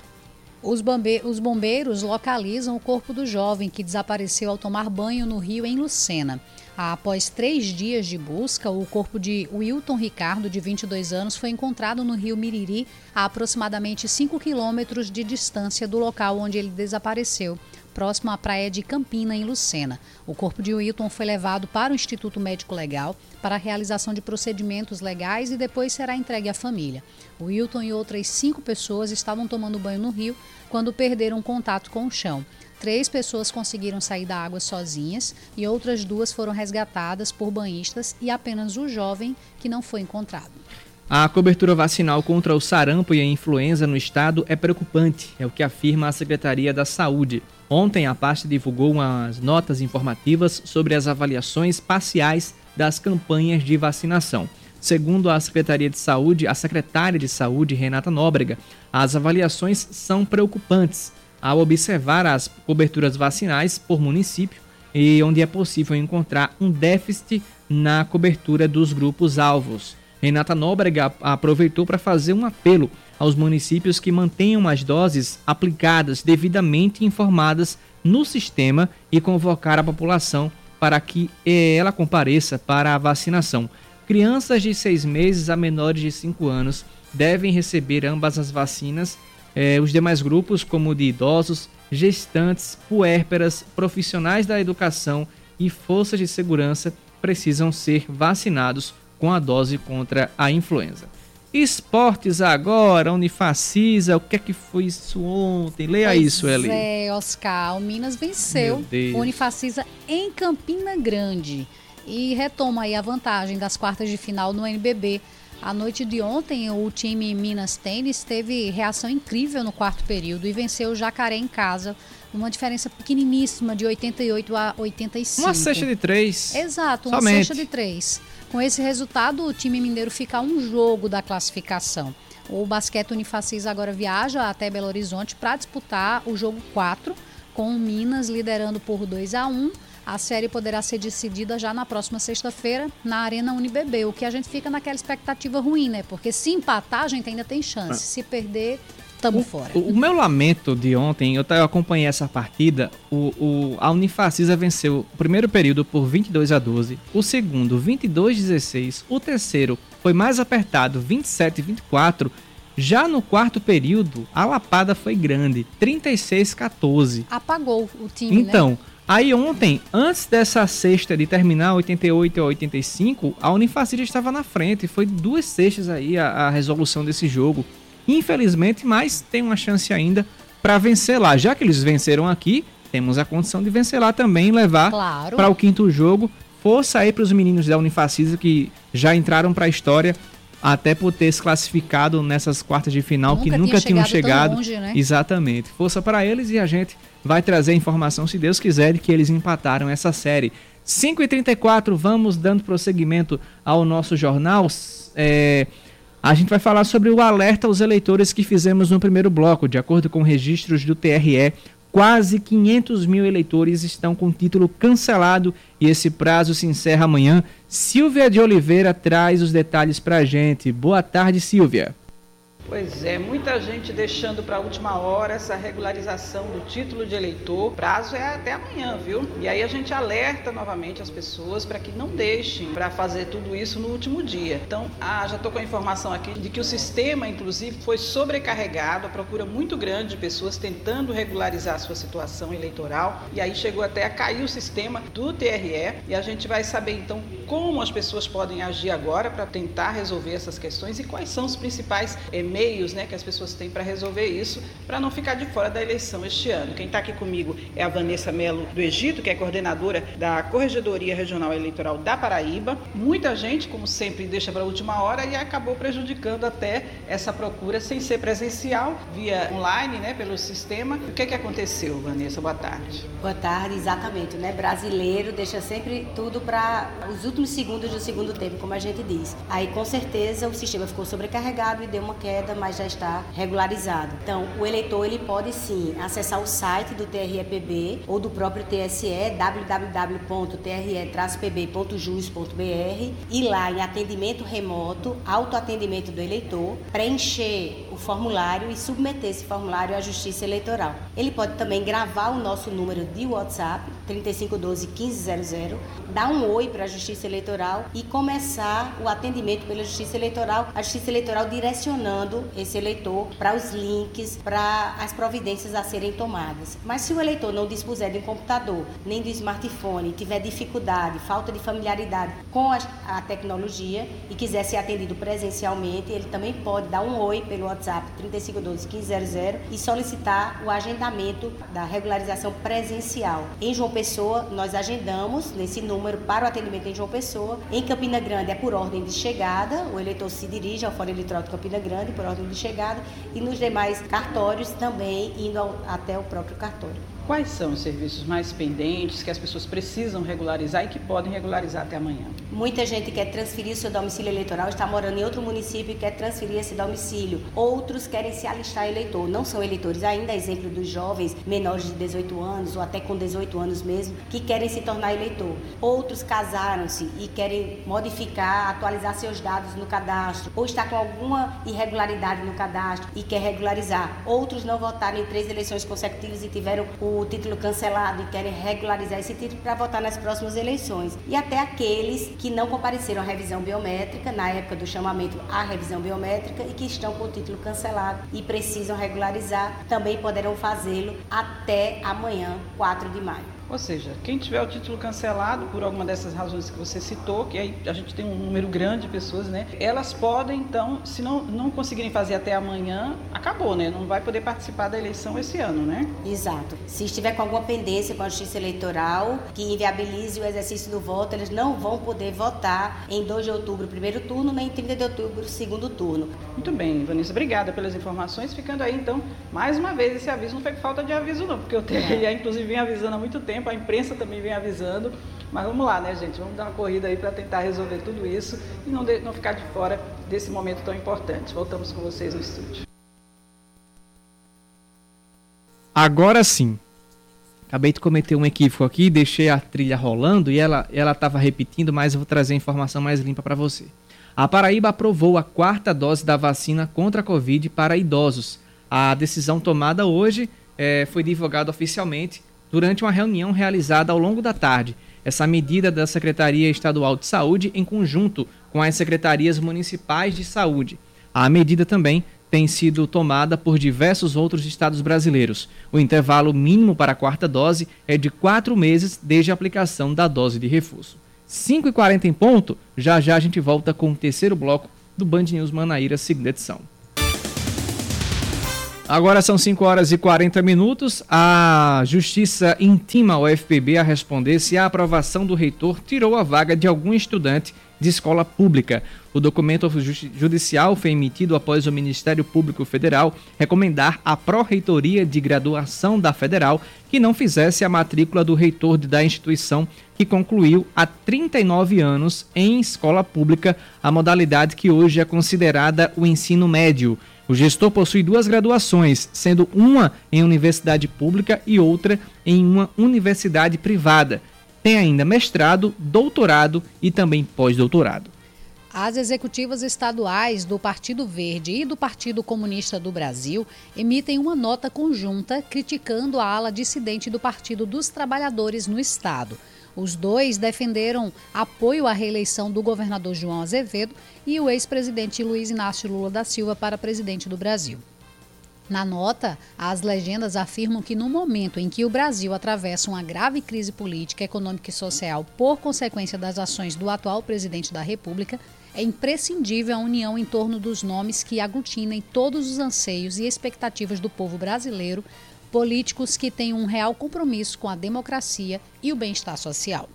Os, os bombeiros localizam o corpo do jovem que desapareceu ao tomar banho no rio em Lucena. Após três dias de busca, o corpo de Wilton Ricardo, de 22 anos, foi encontrado no rio Miriri, a aproximadamente 5 quilômetros de distância do local onde ele desapareceu. próximo à praia de Campina, em Lucena. O corpo de Wilton foi levado para o Instituto Médico Legal para a realização de procedimentos legais e depois será entregue à família. Wilton e outras cinco pessoas estavam tomando banho no rio quando perderam contato com o chão. Três pessoas conseguiram sair da água sozinhas e outras duas foram resgatadas por banhistas e apenas o jovem que não foi encontrado. A cobertura vacinal contra o sarampo e a influenza no estado é preocupante, é o que afirma a Secretaria da Saúde. Ontem, a pasta divulgou umas notas informativas sobre as avaliações parciais das campanhas de vacinação. Segundo a Secretaria de Saúde, a secretária de Saúde, Renata Nóbrega, as avaliações são preocupantes ao observar as coberturas vacinais por município e onde é possível encontrar um déficit na cobertura dos grupos alvos. Renata Nóbrega aproveitou para fazer um apelo aos municípios que mantenham as doses aplicadas devidamente informadas no sistema e convocar a população para que eh, ela compareça para a vacinação. Crianças de seis meses a menores de 5 anos devem receber ambas as vacinas. Eh, os demais grupos, como de idosos, gestantes, puérperas, profissionais da educação e forças de segurança, precisam ser vacinados com a dose contra a influenza. Esportes agora, Unifacisa, o que é que foi isso ontem? Leia pois isso, Eli. É, Oscar, o Minas venceu o Unifacisa em Campina Grande e retoma aí a vantagem das quartas de final no NBB. A noite de ontem, o time Minas Tênis teve reação incrível no quarto período e venceu o Jacaré em casa, uma diferença pequeniníssima de 88 a 85. Uma cesta de três. Exato, uma Somente. cesta de três. Com esse resultado, o time mineiro fica um jogo da classificação. O basquete Unifacis agora viaja até Belo Horizonte para disputar o jogo 4, com o Minas liderando por 2 a 1 a série poderá ser decidida já na próxima sexta-feira na Arena UniBB, o que a gente fica naquela expectativa ruim, né? Porque se empatar, a gente ainda tem chance. Se perder, estamos fora. O, o meu lamento de ontem, eu, eu acompanhei essa partida, o, o, a Unifacisa venceu o primeiro período por 22 a 12, o segundo 22 a 16, o terceiro foi mais apertado 27 a 24, já no quarto período a lapada foi grande, 36 a 14. Apagou o time, né? Aí ontem, antes dessa sexta de terminar 88 a 85, a Unifacisa estava na frente. Foi duas sextas aí a, a resolução desse jogo. Infelizmente, mas tem uma chance ainda para vencer lá. Já que eles venceram aqui, temos a condição de vencer lá também e levar Claro. para o quinto jogo. Força aí para os meninos da Unifacisa que já entraram para a história até por ter se classificado nessas quartas de final que Nunca nunca tinha tinham chegado. longe, né? Exatamente. Força para eles e a gente vai trazer a informação, se Deus quiser, de que eles empataram essa série. 5h34, vamos dando prosseguimento ao nosso jornal. É, a gente vai falar sobre o alerta aos eleitores que fizemos no primeiro bloco. De acordo com registros do TRE, quase 500 mil eleitores estão com título cancelado e esse prazo se encerra amanhã. Silvia de Oliveira traz os detalhes para a gente. Boa tarde, Silvia. Pois é, muita gente deixando para a última hora essa regularização do título de eleitor. O prazo é até amanhã, viu? E aí a gente alerta novamente as pessoas para que não deixem para fazer tudo isso no último dia. Então, ah, já estou com a informação aqui de que o sistema, inclusive, foi sobrecarregado, a procura muito grande de pessoas tentando regularizar a sua situação eleitoral. E aí chegou até a cair o sistema do TRE. E a gente vai saber então como as pessoas podem agir agora para tentar resolver essas questões e quais são os principais eh, meios né, que as pessoas têm para resolver isso, para não ficar de fora da eleição este ano. Quem está aqui comigo é a Vanessa Melo do Egito, que é coordenadora da Corregedoria Regional Eleitoral da Paraíba. Muita gente, como sempre, deixa para a última hora e acabou prejudicando até essa procura sem ser presencial, via online, né, pelo sistema. O que, que aconteceu, Vanessa? Boa tarde. Boa tarde, exatamente, né? Brasileiro deixa sempre tudo para os últimos segundos do segundo tempo, como a gente diz. Aí, com certeza, o sistema ficou sobrecarregado e deu uma queda, mas já está regularizado. Então, o eleitor ele pode sim acessar o site do TREPB ou do próprio TSE, www.tre-pb.jus.br, e lá em atendimento remoto, autoatendimento do eleitor, preencher formulário e submeter esse formulário à Justiça Eleitoral. Ele pode também gravar o nosso número de WhatsApp, 3512 1500, dar um oi para a Justiça Eleitoral e começar o atendimento pela Justiça Eleitoral, a Justiça Eleitoral direcionando esse eleitor para os links, para as providências a serem tomadas. Mas se o eleitor não dispuser de um computador, nem do smartphone, tiver dificuldade, falta de familiaridade com a, a tecnologia e quiser ser atendido presencialmente, ele também pode dar um oi pelo WhatsApp 3512 1500 e solicitar o agendamento da regularização presencial. Em João Pessoa, nós agendamos nesse número para o atendimento em João Pessoa. Em Campina Grande é por ordem de chegada, o eleitor se dirige ao Fórum Eleitoral de Campina Grande por ordem de chegada e nos demais cartórios também indo ao, até o próprio cartório. Quais são os serviços mais pendentes que as pessoas precisam regularizar e que podem regularizar até amanhã? Muita gente quer transferir seu domicílio eleitoral, está morando em outro município e quer transferir esse domicílio. Outros querem se alistar eleitor, não são eleitores ainda, exemplo dos jovens menores de 18 anos ou até com 18 anos mesmo, que querem se tornar eleitor. Outros casaram-se e querem modificar, atualizar seus dados no cadastro, ou está com alguma irregularidade no cadastro e quer regularizar. Outros não votaram em três eleições consecutivas e tiveram o o título cancelado e querem regularizar esse título para votar nas próximas eleições. E até aqueles que não compareceram à revisão biométrica, na época do chamamento à revisão biométrica, e que estão com o título cancelado e precisam regularizar, também poderão fazê-lo até amanhã, 4 de maio. Ou seja, quem tiver o título cancelado por alguma dessas razões que você citou, que aí a gente tem um número grande de pessoas, né? Elas podem, então, se não, não conseguirem fazer até amanhã, acabou, né? Não vai poder participar da eleição esse ano, né? Exato. Se estiver com alguma pendência com a Justiça Eleitoral que inviabilize o exercício do voto, eles não vão poder votar em 2 de outubro, primeiro turno, nem em 30 de outubro, segundo turno. Muito bem, Vanessa, obrigada pelas informações. Ficando aí, então, mais uma vez, esse aviso não foi falta de aviso, não, porque eu tenho, é. inclusive, vem avisando há muito tempo tempo, a imprensa também vem avisando. Mas vamos lá, né, gente? Vamos dar uma corrida aí para tentar resolver tudo isso e não, de, não ficar de fora desse momento tão importante. Voltamos com vocês no estúdio. Agora sim. Acabei de cometer um equívoco aqui, deixei a trilha rolando e ela ela estava repetindo, mas eu vou trazer a informação mais limpa para você. A Paraíba aprovou a quarta dose da vacina contra a Covid para idosos. A decisão tomada hoje é, foi divulgada oficialmente durante uma reunião realizada ao longo da tarde. Essa medida da Secretaria Estadual de Saúde em conjunto com as secretarias municipais de saúde. A medida também tem sido tomada por diversos outros estados brasileiros. O intervalo mínimo para a quarta dose é de quatro meses desde a aplicação da dose de reforço. 5h40 em ponto, já já a gente volta com o terceiro bloco do Band News Manaíra, segunda edição. Agora são 5 horas e 40 minutos. A Justiça intima o FPB a responder se a aprovação do reitor tirou a vaga de algum estudante de escola pública. O documento judicial foi emitido após o Ministério Público Federal recomendar à Pró-Reitoria de Graduação da Federal que não fizesse a matrícula do reitor da instituição que concluiu há 39 anos em escola pública, a modalidade que hoje é considerada o ensino médio. O gestor possui duas graduações, sendo uma em universidade pública e outra em uma universidade privada. Tem ainda mestrado, doutorado e também pós-doutorado. As executivas estaduais do Partido Verde e do Partido Comunista do Brasil emitem uma nota conjunta criticando a ala dissidente do Partido dos Trabalhadores no Estado. Os dois defenderam apoio à reeleição do governador João Azevedo e o ex-presidente Luiz Inácio Lula da Silva para presidente do Brasil. Na nota, as legendas afirmam que no momento em que o Brasil atravessa uma grave crise política, econômica e social por consequência das ações do atual presidente da República, é imprescindível a união em torno dos nomes que aglutinem todos os anseios e expectativas do povo brasileiro políticos que têm um real compromisso com a democracia e o bem-estar social.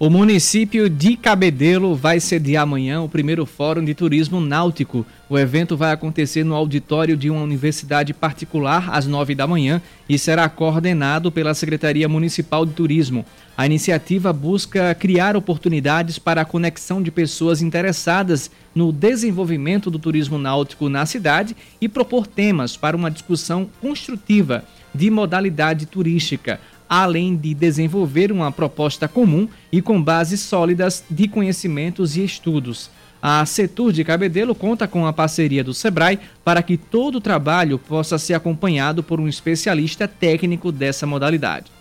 O município de Cabedelo vai sediar amanhã o primeiro Fórum de Turismo Náutico. O evento vai acontecer no auditório de uma universidade particular às nove da manhã e será coordenado pela Secretaria Municipal de Turismo. A iniciativa busca criar oportunidades para a conexão de pessoas interessadas no desenvolvimento do turismo náutico na cidade e propor temas para uma discussão construtiva de modalidade turística, além de desenvolver uma proposta comum e com bases sólidas de conhecimentos e estudos. A Setur de Cabedelo conta com a parceria do Sebrae para que todo o trabalho possa ser acompanhado por um especialista técnico dessa modalidade.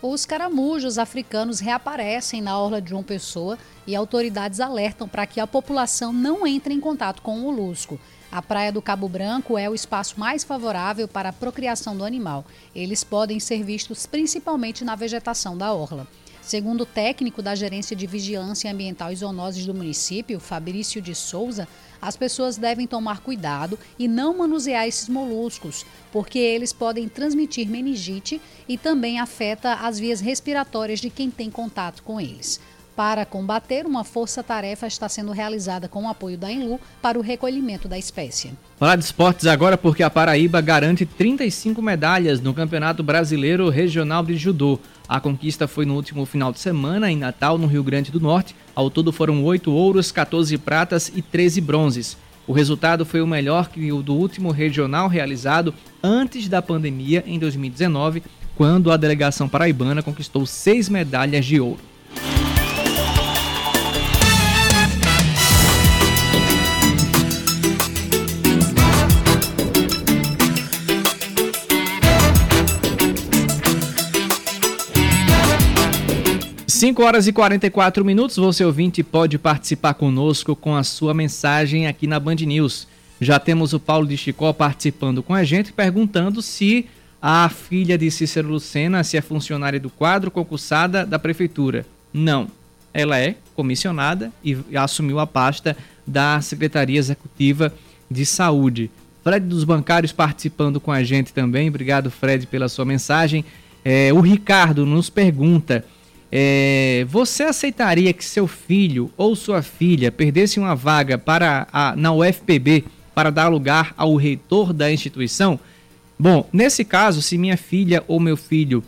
Os caramujos africanos reaparecem na orla de João Pessoa e autoridades alertam para que a população não entre em contato com o molusco. A praia do Cabo Branco é o espaço mais favorável para a procriação do animal. Eles podem ser vistos principalmente na vegetação da orla. Segundo o técnico da Gerência de Vigilância Ambiental e Zoonoses do município, Fabrício de Souza, as pessoas devem tomar cuidado e não manusear esses moluscos, porque eles podem transmitir meningite e também afeta as vias respiratórias de quem tem contato com eles. Para combater, uma força-tarefa está sendo realizada com o apoio da Enlu para o recolhimento da espécie. Falar de esportes agora porque a Paraíba garante 35 medalhas no Campeonato Brasileiro Regional de Judô. A conquista foi no último final de semana em Natal, no Rio Grande do Norte. Ao todo foram 8 ouros, 14 pratas e 13 bronzes. O resultado foi o melhor que o do último regional realizado antes da pandemia, em 2019, quando a delegação paraibana conquistou seis medalhas de ouro. 5 horas e 44 minutos, você ouvinte pode participar conosco com a sua mensagem aqui na Band News. Já temos o Paulo de Chicó participando com a gente, perguntando se a filha de Cícero Lucena se é funcionária do quadro concursada da prefeitura. Não, ela é comissionada e assumiu a pasta da Secretaria Executiva de Saúde. Fred dos Bancários participando com a gente também. Obrigado, Fred, pela sua mensagem. É, o Ricardo nos pergunta é, você aceitaria que seu filho ou sua filha perdesse uma vaga para a, na UFPB para dar lugar ao reitor da instituição? Bom, nesse caso, se minha filha ou meu filho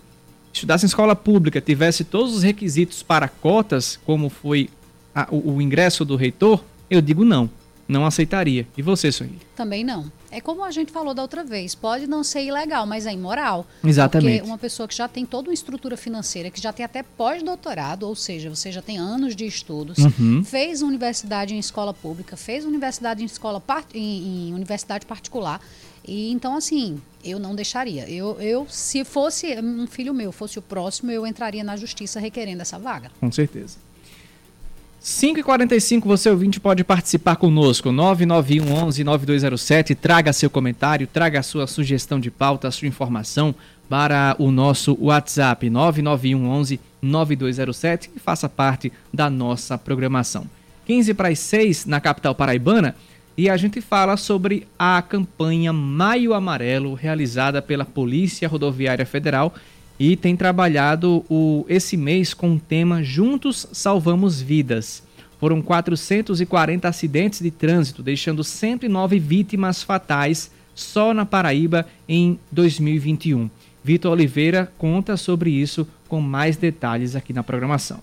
estudasse em escola pública, tivesse todos os requisitos para cotas, como foi a, o, o ingresso do reitor, eu digo não, não aceitaria. E você, Sueli? Também não. É como a gente falou da outra vez, pode não ser ilegal, mas é imoral. Exatamente. Porque uma pessoa que já tem toda uma estrutura financeira, que já tem até pós-doutorado, ou seja, você já tem anos de estudos, uhum. fez universidade em escola pública, fez universidade em escola em, em universidade particular. E então, assim, eu não deixaria. Eu, eu, se fosse um filho meu, fosse o próximo, eu entraria na justiça requerendo essa vaga. Com certeza. 5h45, você ouvinte pode participar conosco. 991 11 9207. Traga seu comentário, traga sua sugestão de pauta, sua informação para o nosso WhatsApp 991 11 9207 e faça parte da nossa programação. 15 para as 6 na capital paraibana e a gente fala sobre a campanha Maio Amarelo realizada pela Polícia Rodoviária Federal e tem trabalhado o, esse mês com o tema Juntos Salvamos Vidas. Foram 440 acidentes de trânsito, deixando 109 vítimas fatais só na Paraíba em 2021. Vitor Oliveira conta sobre isso com mais detalhes aqui na programação.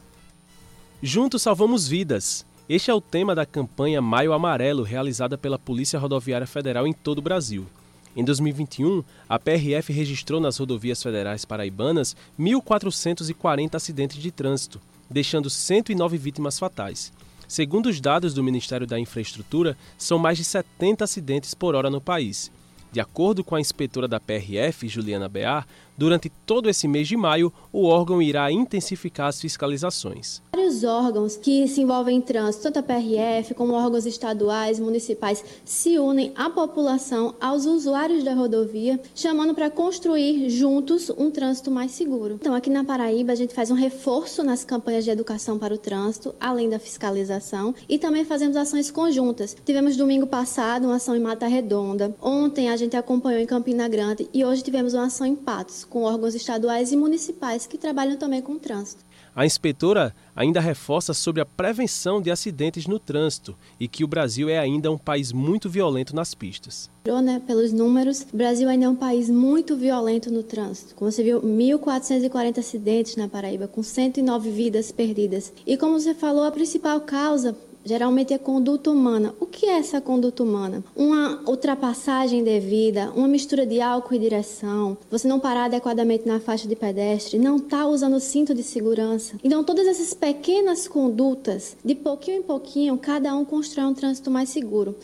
Juntos salvamos vidas. Este é o tema da campanha Maio Amarelo, realizada pela Polícia Rodoviária Federal em todo o Brasil. Em 2021, a PRF registrou nas rodovias federais paraibanas 1.440 acidentes de trânsito, deixando 109 vítimas fatais. Segundo os dados do Ministério da Infraestrutura, são mais de 70 acidentes por hora no país. De acordo com a inspetora da PRF, Juliana Bear, durante todo esse mês de maio, o órgão irá intensificar as fiscalizações. Vários órgãos que se envolvem em trânsito, tanto a PRF como órgãos estaduais, municipais, se unem à população, aos usuários da rodovia, chamando para construir juntos um trânsito mais seguro. Então, aqui na Paraíba, a gente faz um reforço nas campanhas de educação para o trânsito, além da fiscalização, e também fazemos ações conjuntas. Tivemos domingo passado uma ação em Mata Redonda. Ontem a gente acompanhou em Campina Grande e hoje tivemos uma ação em Patos, com órgãos estaduais e municipais que trabalham também com o trânsito. A inspetora ainda reforça sobre a prevenção de acidentes no trânsito e que o Brasil é ainda um país muito violento nas pistas. Né, pelos números, o Brasil ainda é um país muito violento no trânsito. Como você viu, 1.440 acidentes na Paraíba, com 109 vidas perdidas. E como você falou, a principal causa geralmente é conduta humana. O que é essa conduta humana? Uma ultrapassagem devida, uma mistura de álcool e direção, você não parar adequadamente na faixa de pedestre, não estar tá usando o cinto de segurança. Então, todas essas pequenas condutas, de pouquinho em pouquinho, cada um constrói um trânsito mais seguro.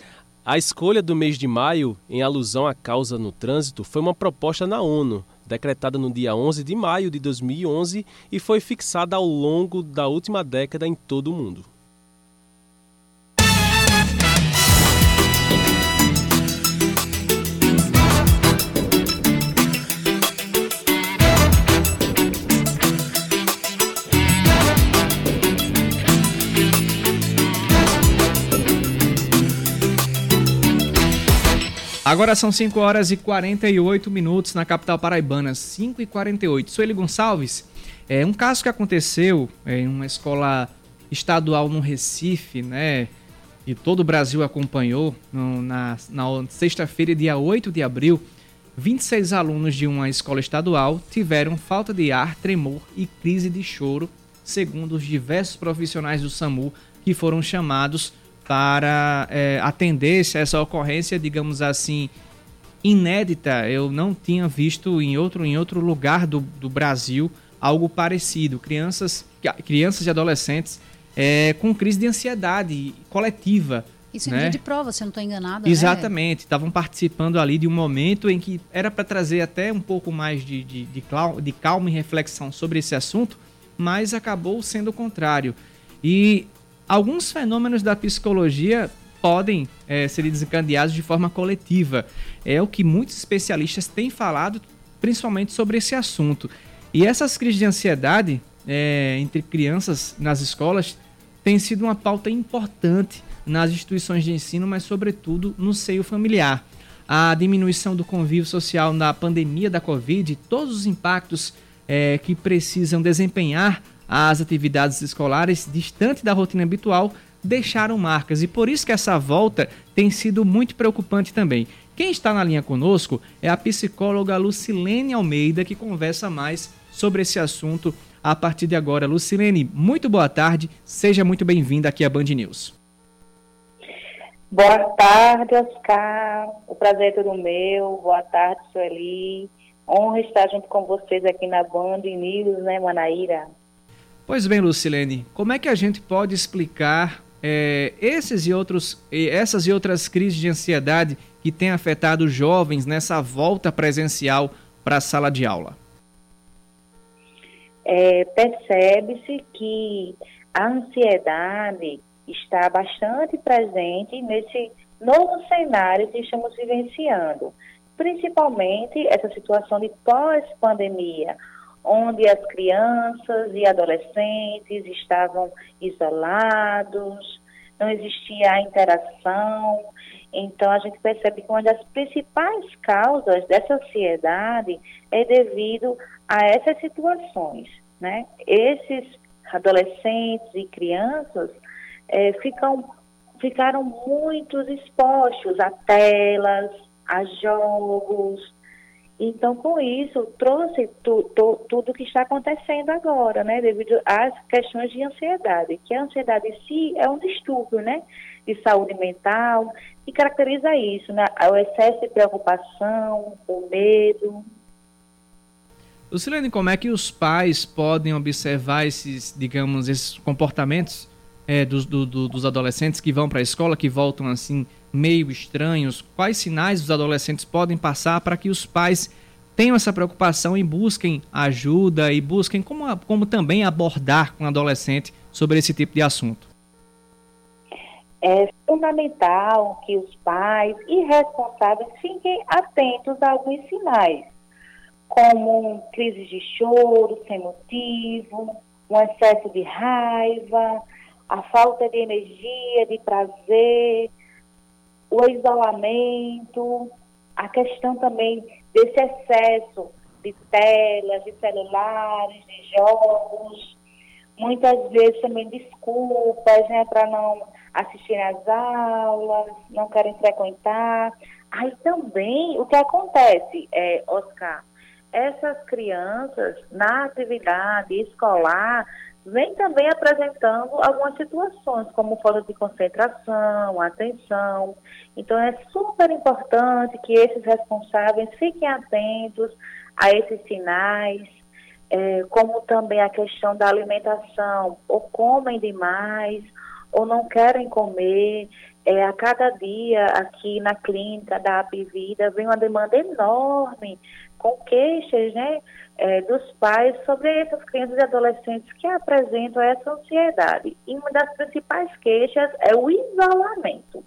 A escolha do mês de maio, em alusão à causa no trânsito, foi uma proposta na ONU decretada no dia 11 de maio de 2011 e foi fixada ao longo da última década em todo o mundo. Agora são 5 horas e 48 minutos na capital paraibana, 5 e 48. Sueli Gonçalves, é um caso que aconteceu é, em uma escola estadual no Recife, né? E todo o Brasil acompanhou no, na, na sexta-feira, dia 8 de abril. 26 alunos de uma escola estadual tiveram falta de ar, tremor e crise de choro, segundo os diversos profissionais do SAMU que foram chamados para é, atender essa ocorrência, digamos assim, inédita. Eu não tinha visto em outro, em outro lugar do, do Brasil algo parecido. Crianças, crianças e adolescentes é, com crise de ansiedade coletiva. Isso em né? dia de prova, se eu não estou enganado. Né? Exatamente, estavam né? participando ali de um momento em que era para trazer até um pouco mais de, de, de, de calma e reflexão sobre esse assunto, mas acabou sendo o contrário. E alguns fenômenos da psicologia podem é, ser desencadeados de forma coletiva. É o que muitos especialistas têm falado, principalmente sobre esse assunto. E essas crises de ansiedade é, entre crianças nas escolas têm sido uma pauta importante nas instituições de ensino, mas sobretudo no seio familiar. A diminuição do convívio social na pandemia da Covid, todos os impactos é, que precisam desempenhar as atividades escolares distante da rotina habitual deixaram marcas e por isso que essa volta tem sido muito preocupante também. Quem está na linha conosco é a psicóloga Lucilene Almeida que conversa mais sobre esse assunto a partir de agora. Lucilene, muito boa tarde, seja muito bem-vinda aqui à Band News. Boa tarde, Oscar. O prazer é todo meu. Boa tarde, Sueli. Honra estar junto com vocês aqui na Band News, né, Manaíra? Pois bem, Lucilene, como é que a gente pode explicar é, esses e outros, essas e outras crises de ansiedade que têm afetado jovens nessa volta presencial para a sala de aula? É, Percebe-se que a ansiedade está bastante presente nesse novo cenário que estamos vivenciando, principalmente essa situação de pós-pandemia, onde as crianças e adolescentes estavam isolados, não existia a interação. Então, a gente percebe que uma das principais causas dessa ansiedade é devido a essas situações. Né? Esses adolescentes e crianças é, ficam, ficaram muito expostos a telas, a jogos, então, com isso, trouxe tu, tu, tudo o que está acontecendo agora, né, devido às questões de ansiedade, que a ansiedade em si é um distúrbio, né, de saúde mental, que caracteriza isso, né, o excesso de preocupação, o medo. Lucilene, como é que os pais podem observar esses, digamos, esses comportamentos é, dos, do, do, dos adolescentes que vão para a escola, que voltam assim meio estranhos? Quais sinais os adolescentes podem passar para que os pais tenham essa preocupação e busquem ajuda e busquem como, como também abordar com o adolescente sobre esse tipo de assunto? É fundamental que os pais e responsáveis fiquem atentos a alguns sinais, como crises de choro sem motivo, um excesso de raiva, a falta de energia, de prazer, o isolamento, a questão também desse excesso de telas, de celulares, de jogos, muitas vezes também desculpas, né, para não assistir às aulas, não querem frequentar. Aí também o que acontece, é, Oscar, essas crianças na atividade escolar vem também apresentando algumas situações, como falta de concentração, atenção. Então, é super importante que esses responsáveis fiquem atentos a esses sinais, é, como também a questão da alimentação, ou comem demais, ou não querem comer. É, a cada dia aqui na clínica da Apivida vem uma demanda enorme com queixas né, é, dos pais sobre essas crianças e adolescentes que apresentam essa ansiedade. E uma das principais queixas é o isolamento.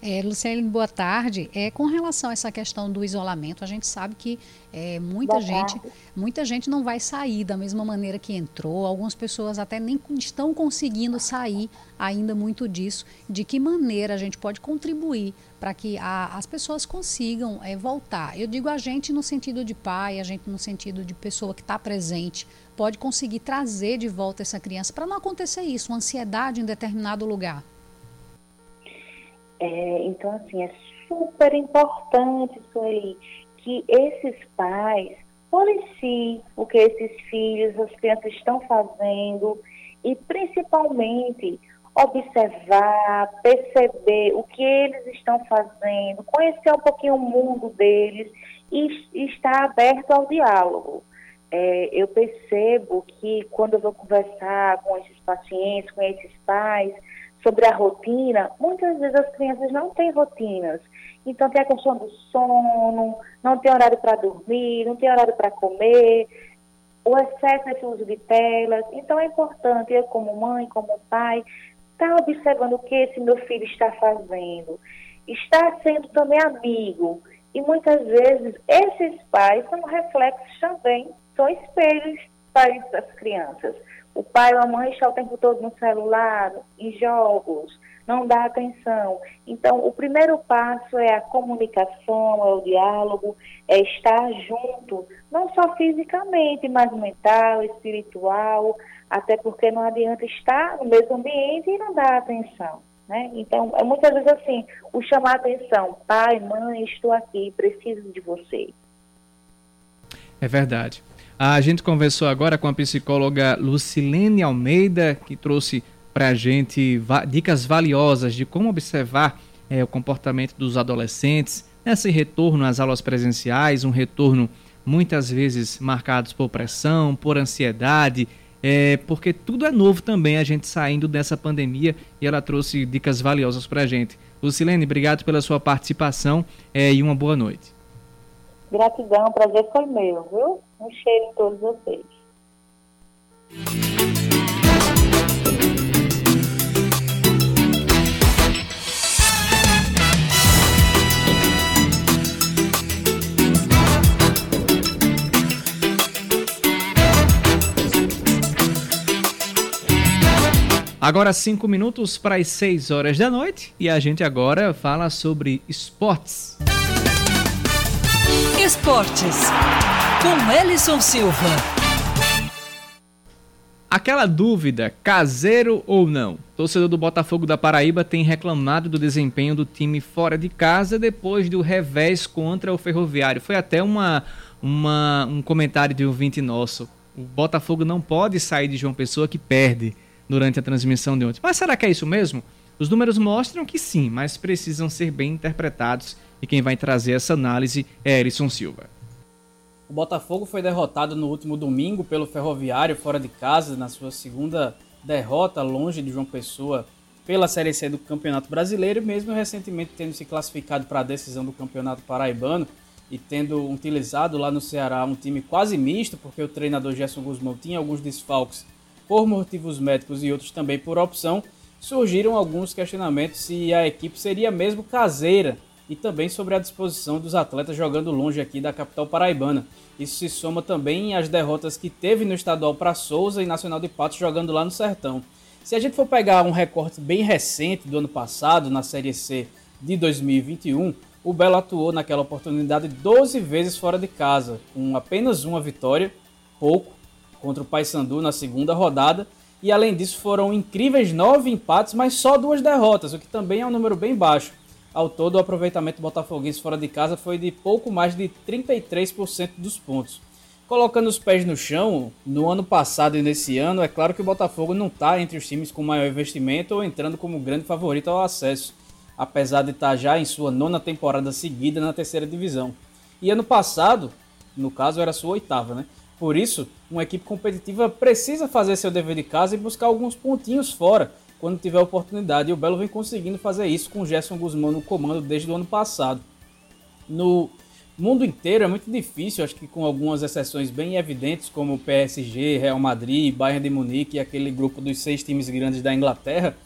É, Luciane, boa tarde. É, com relação a essa questão do isolamento, a gente sabe que é, muita boa gente tarde. muita gente não vai sair da mesma maneira que entrou. Algumas pessoas até nem estão conseguindo sair ainda muito disso. De que maneira a gente pode contribuir para que a, as pessoas consigam é, voltar? Eu digo a gente no sentido de pai, a gente no sentido de pessoa que está presente, pode conseguir trazer de volta essa criança para não acontecer isso, uma ansiedade em determinado lugar. É, então, assim, é super importante, Sueli, que esses pais policiem o que esses filhos, as crianças estão fazendo e, principalmente, observar, perceber o que eles estão fazendo, conhecer um pouquinho o mundo deles e, e estar aberto ao diálogo. É, eu percebo que quando eu vou conversar com esses pacientes, com esses pais, sobre a rotina, muitas vezes as crianças não têm rotinas. Então tem a questão do sono, não tem horário para dormir, não tem horário para comer, o excesso desse uso de telas. Então é importante eu como mãe, como pai, estar tá observando o que esse meu filho está fazendo. Estar sendo também amigo. E muitas vezes esses pais são reflexos também, são espelhos para essas crianças. O pai ou a mãe está o tempo todo no celular, em jogos, não dá atenção. Então, o primeiro passo é a comunicação, é o diálogo, é estar junto, não só fisicamente, mas mental, espiritual, até porque não adianta estar no mesmo ambiente e não dar atenção. Né? Então, é muitas vezes assim, o chamar atenção, pai, mãe, estou aqui, preciso de você. É verdade. A gente conversou agora com a psicóloga Lucilene Almeida, que trouxe para a gente dicas valiosas de como observar é, o comportamento dos adolescentes nesse retorno às aulas presenciais, um retorno muitas vezes marcado por pressão, por ansiedade, é, porque tudo é novo também, a gente saindo dessa pandemia, e ela trouxe dicas valiosas para a gente. Lucilene, obrigado pela sua participação é, e uma boa noite. Gratidão, o prazer foi meu, viu? Um cheiro em todos vocês. Agora cinco minutos para as 6 horas da noite e a gente agora fala sobre esportes. Esportes, com Ellison Silva. Aquela dúvida, caseiro ou não? Torcedor do Botafogo da Paraíba tem reclamado do desempenho do time fora de casa depois do revés contra o Ferroviário. Foi até uma, uma, um comentário de um ouvinte nosso. O Botafogo não pode sair de João Pessoa que perde durante a transmissão de ontem. Mas será que é isso mesmo? Os números mostram que sim, mas precisam ser bem interpretados e quem vai trazer essa análise é Erison Silva. O Botafogo foi derrotado no último domingo pelo Ferroviário fora de casa, na sua segunda derrota longe de João Pessoa pela Série C do Campeonato Brasileiro, mesmo recentemente tendo se classificado para a decisão do Campeonato Paraibano e tendo utilizado lá no Ceará um time quase misto, porque o treinador Gerson Guzmão tinha alguns desfalques por motivos médicos e outros também por opção, surgiram alguns questionamentos se a equipe seria mesmo caseira e também sobre a disposição dos atletas jogando longe aqui da capital paraibana. Isso se soma também às derrotas que teve no estadual para Souza e Nacional de Patos jogando lá no Sertão. Se a gente for pegar um recorte bem recente do ano passado, na Série C de 2021, o Belo atuou naquela oportunidade 12 vezes fora de casa, com apenas uma vitória, pouco, contra o Paysandu na segunda rodada, e além disso foram incríveis nove empates, mas só duas derrotas, o que também é um número bem baixo. Ao todo, o aproveitamento botafoguense fora de casa foi de pouco mais de 33% dos pontos. Colocando os pés no chão, no ano passado e nesse ano, é claro que o Botafogo não está entre os times com maior investimento ou entrando como grande favorito ao acesso, apesar de estar tá já em sua nona temporada seguida na terceira divisão. E ano passado, no caso era sua oitava, né? Por isso, uma equipe competitiva precisa fazer seu dever de casa e buscar alguns pontinhos fora, quando tiver oportunidade. E o Belo vem conseguindo fazer isso com o Gerson Guzmão no comando desde o ano passado. No mundo inteiro é muito difícil, acho que com algumas exceções bem evidentes, como o PSG, Real Madrid, Bayern de Munique e aquele grupo dos seis times grandes da Inglaterra,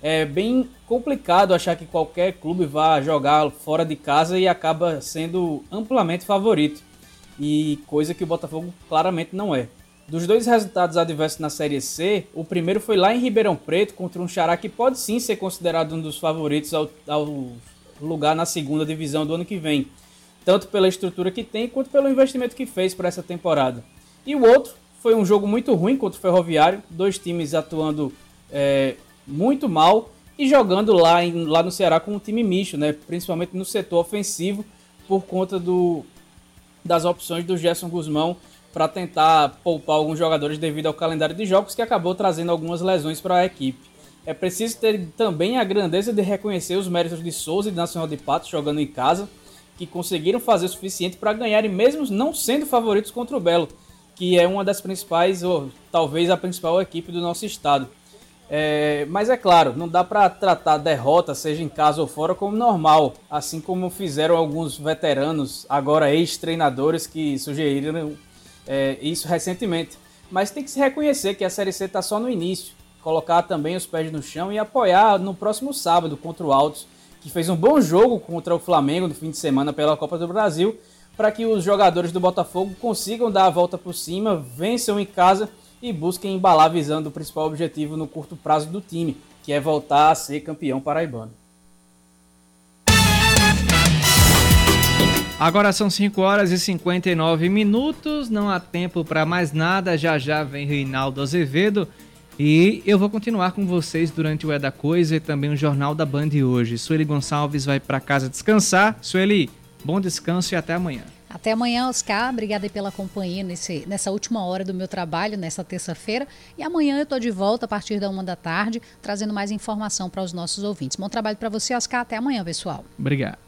é bem complicado achar que qualquer clube vá jogar fora de casa e acaba sendo amplamente favorito. E coisa que o Botafogo claramente não é. Dos dois resultados adversos na Série C, o primeiro foi lá em Ribeirão Preto contra um Xará que pode sim ser considerado um dos favoritos ao, ao lugar na segunda divisão do ano que vem, tanto pela estrutura que tem quanto pelo investimento que fez para essa temporada. E o outro foi um jogo muito ruim contra o Ferroviário, dois times atuando é, muito mal e jogando lá, em, lá no Ceará com um time misto, né? principalmente no setor ofensivo, por conta do, das opções do Gerson Guzmão para tentar poupar alguns jogadores devido ao calendário de jogos que acabou trazendo algumas lesões para a equipe. É preciso ter também a grandeza de reconhecer os méritos de Souza e de Nacional de Patos jogando em casa, que conseguiram fazer o suficiente para ganharem mesmo não sendo favoritos contra o Belo, que é uma das principais, ou talvez a principal equipe do nosso estado. É, mas é claro, não dá para tratar a derrota, seja em casa ou fora, como normal, assim como fizeram alguns veteranos, agora ex-treinadores, que sugeriram é, isso recentemente. Mas tem que se reconhecer que a Série C está só no início. Colocar também os pés no chão e apoiar no próximo sábado contra o Altos, que fez um bom jogo contra o Flamengo no fim de semana pela Copa do Brasil, para que os jogadores do Botafogo consigam dar a volta por cima, vençam em casa e busquem embalar visando o principal objetivo no curto prazo do time, que é voltar a ser campeão paraibano. Agora são 5 horas e 59 minutos, não há tempo para mais nada, já já vem Reinaldo Azevedo e eu vou continuar com vocês durante o É da Coisa e também o Jornal da Band hoje. Sueli Gonçalves vai para casa descansar. Sueli, bom descanso e até amanhã. Até amanhã, Oscar. Obrigada pela companhia nesse, nessa última hora do meu trabalho, nessa terça-feira. E amanhã eu estou de volta a partir da uma da tarde, trazendo mais informação para os nossos ouvintes. Bom trabalho para você, Oscar. Até amanhã, pessoal. Obrigado.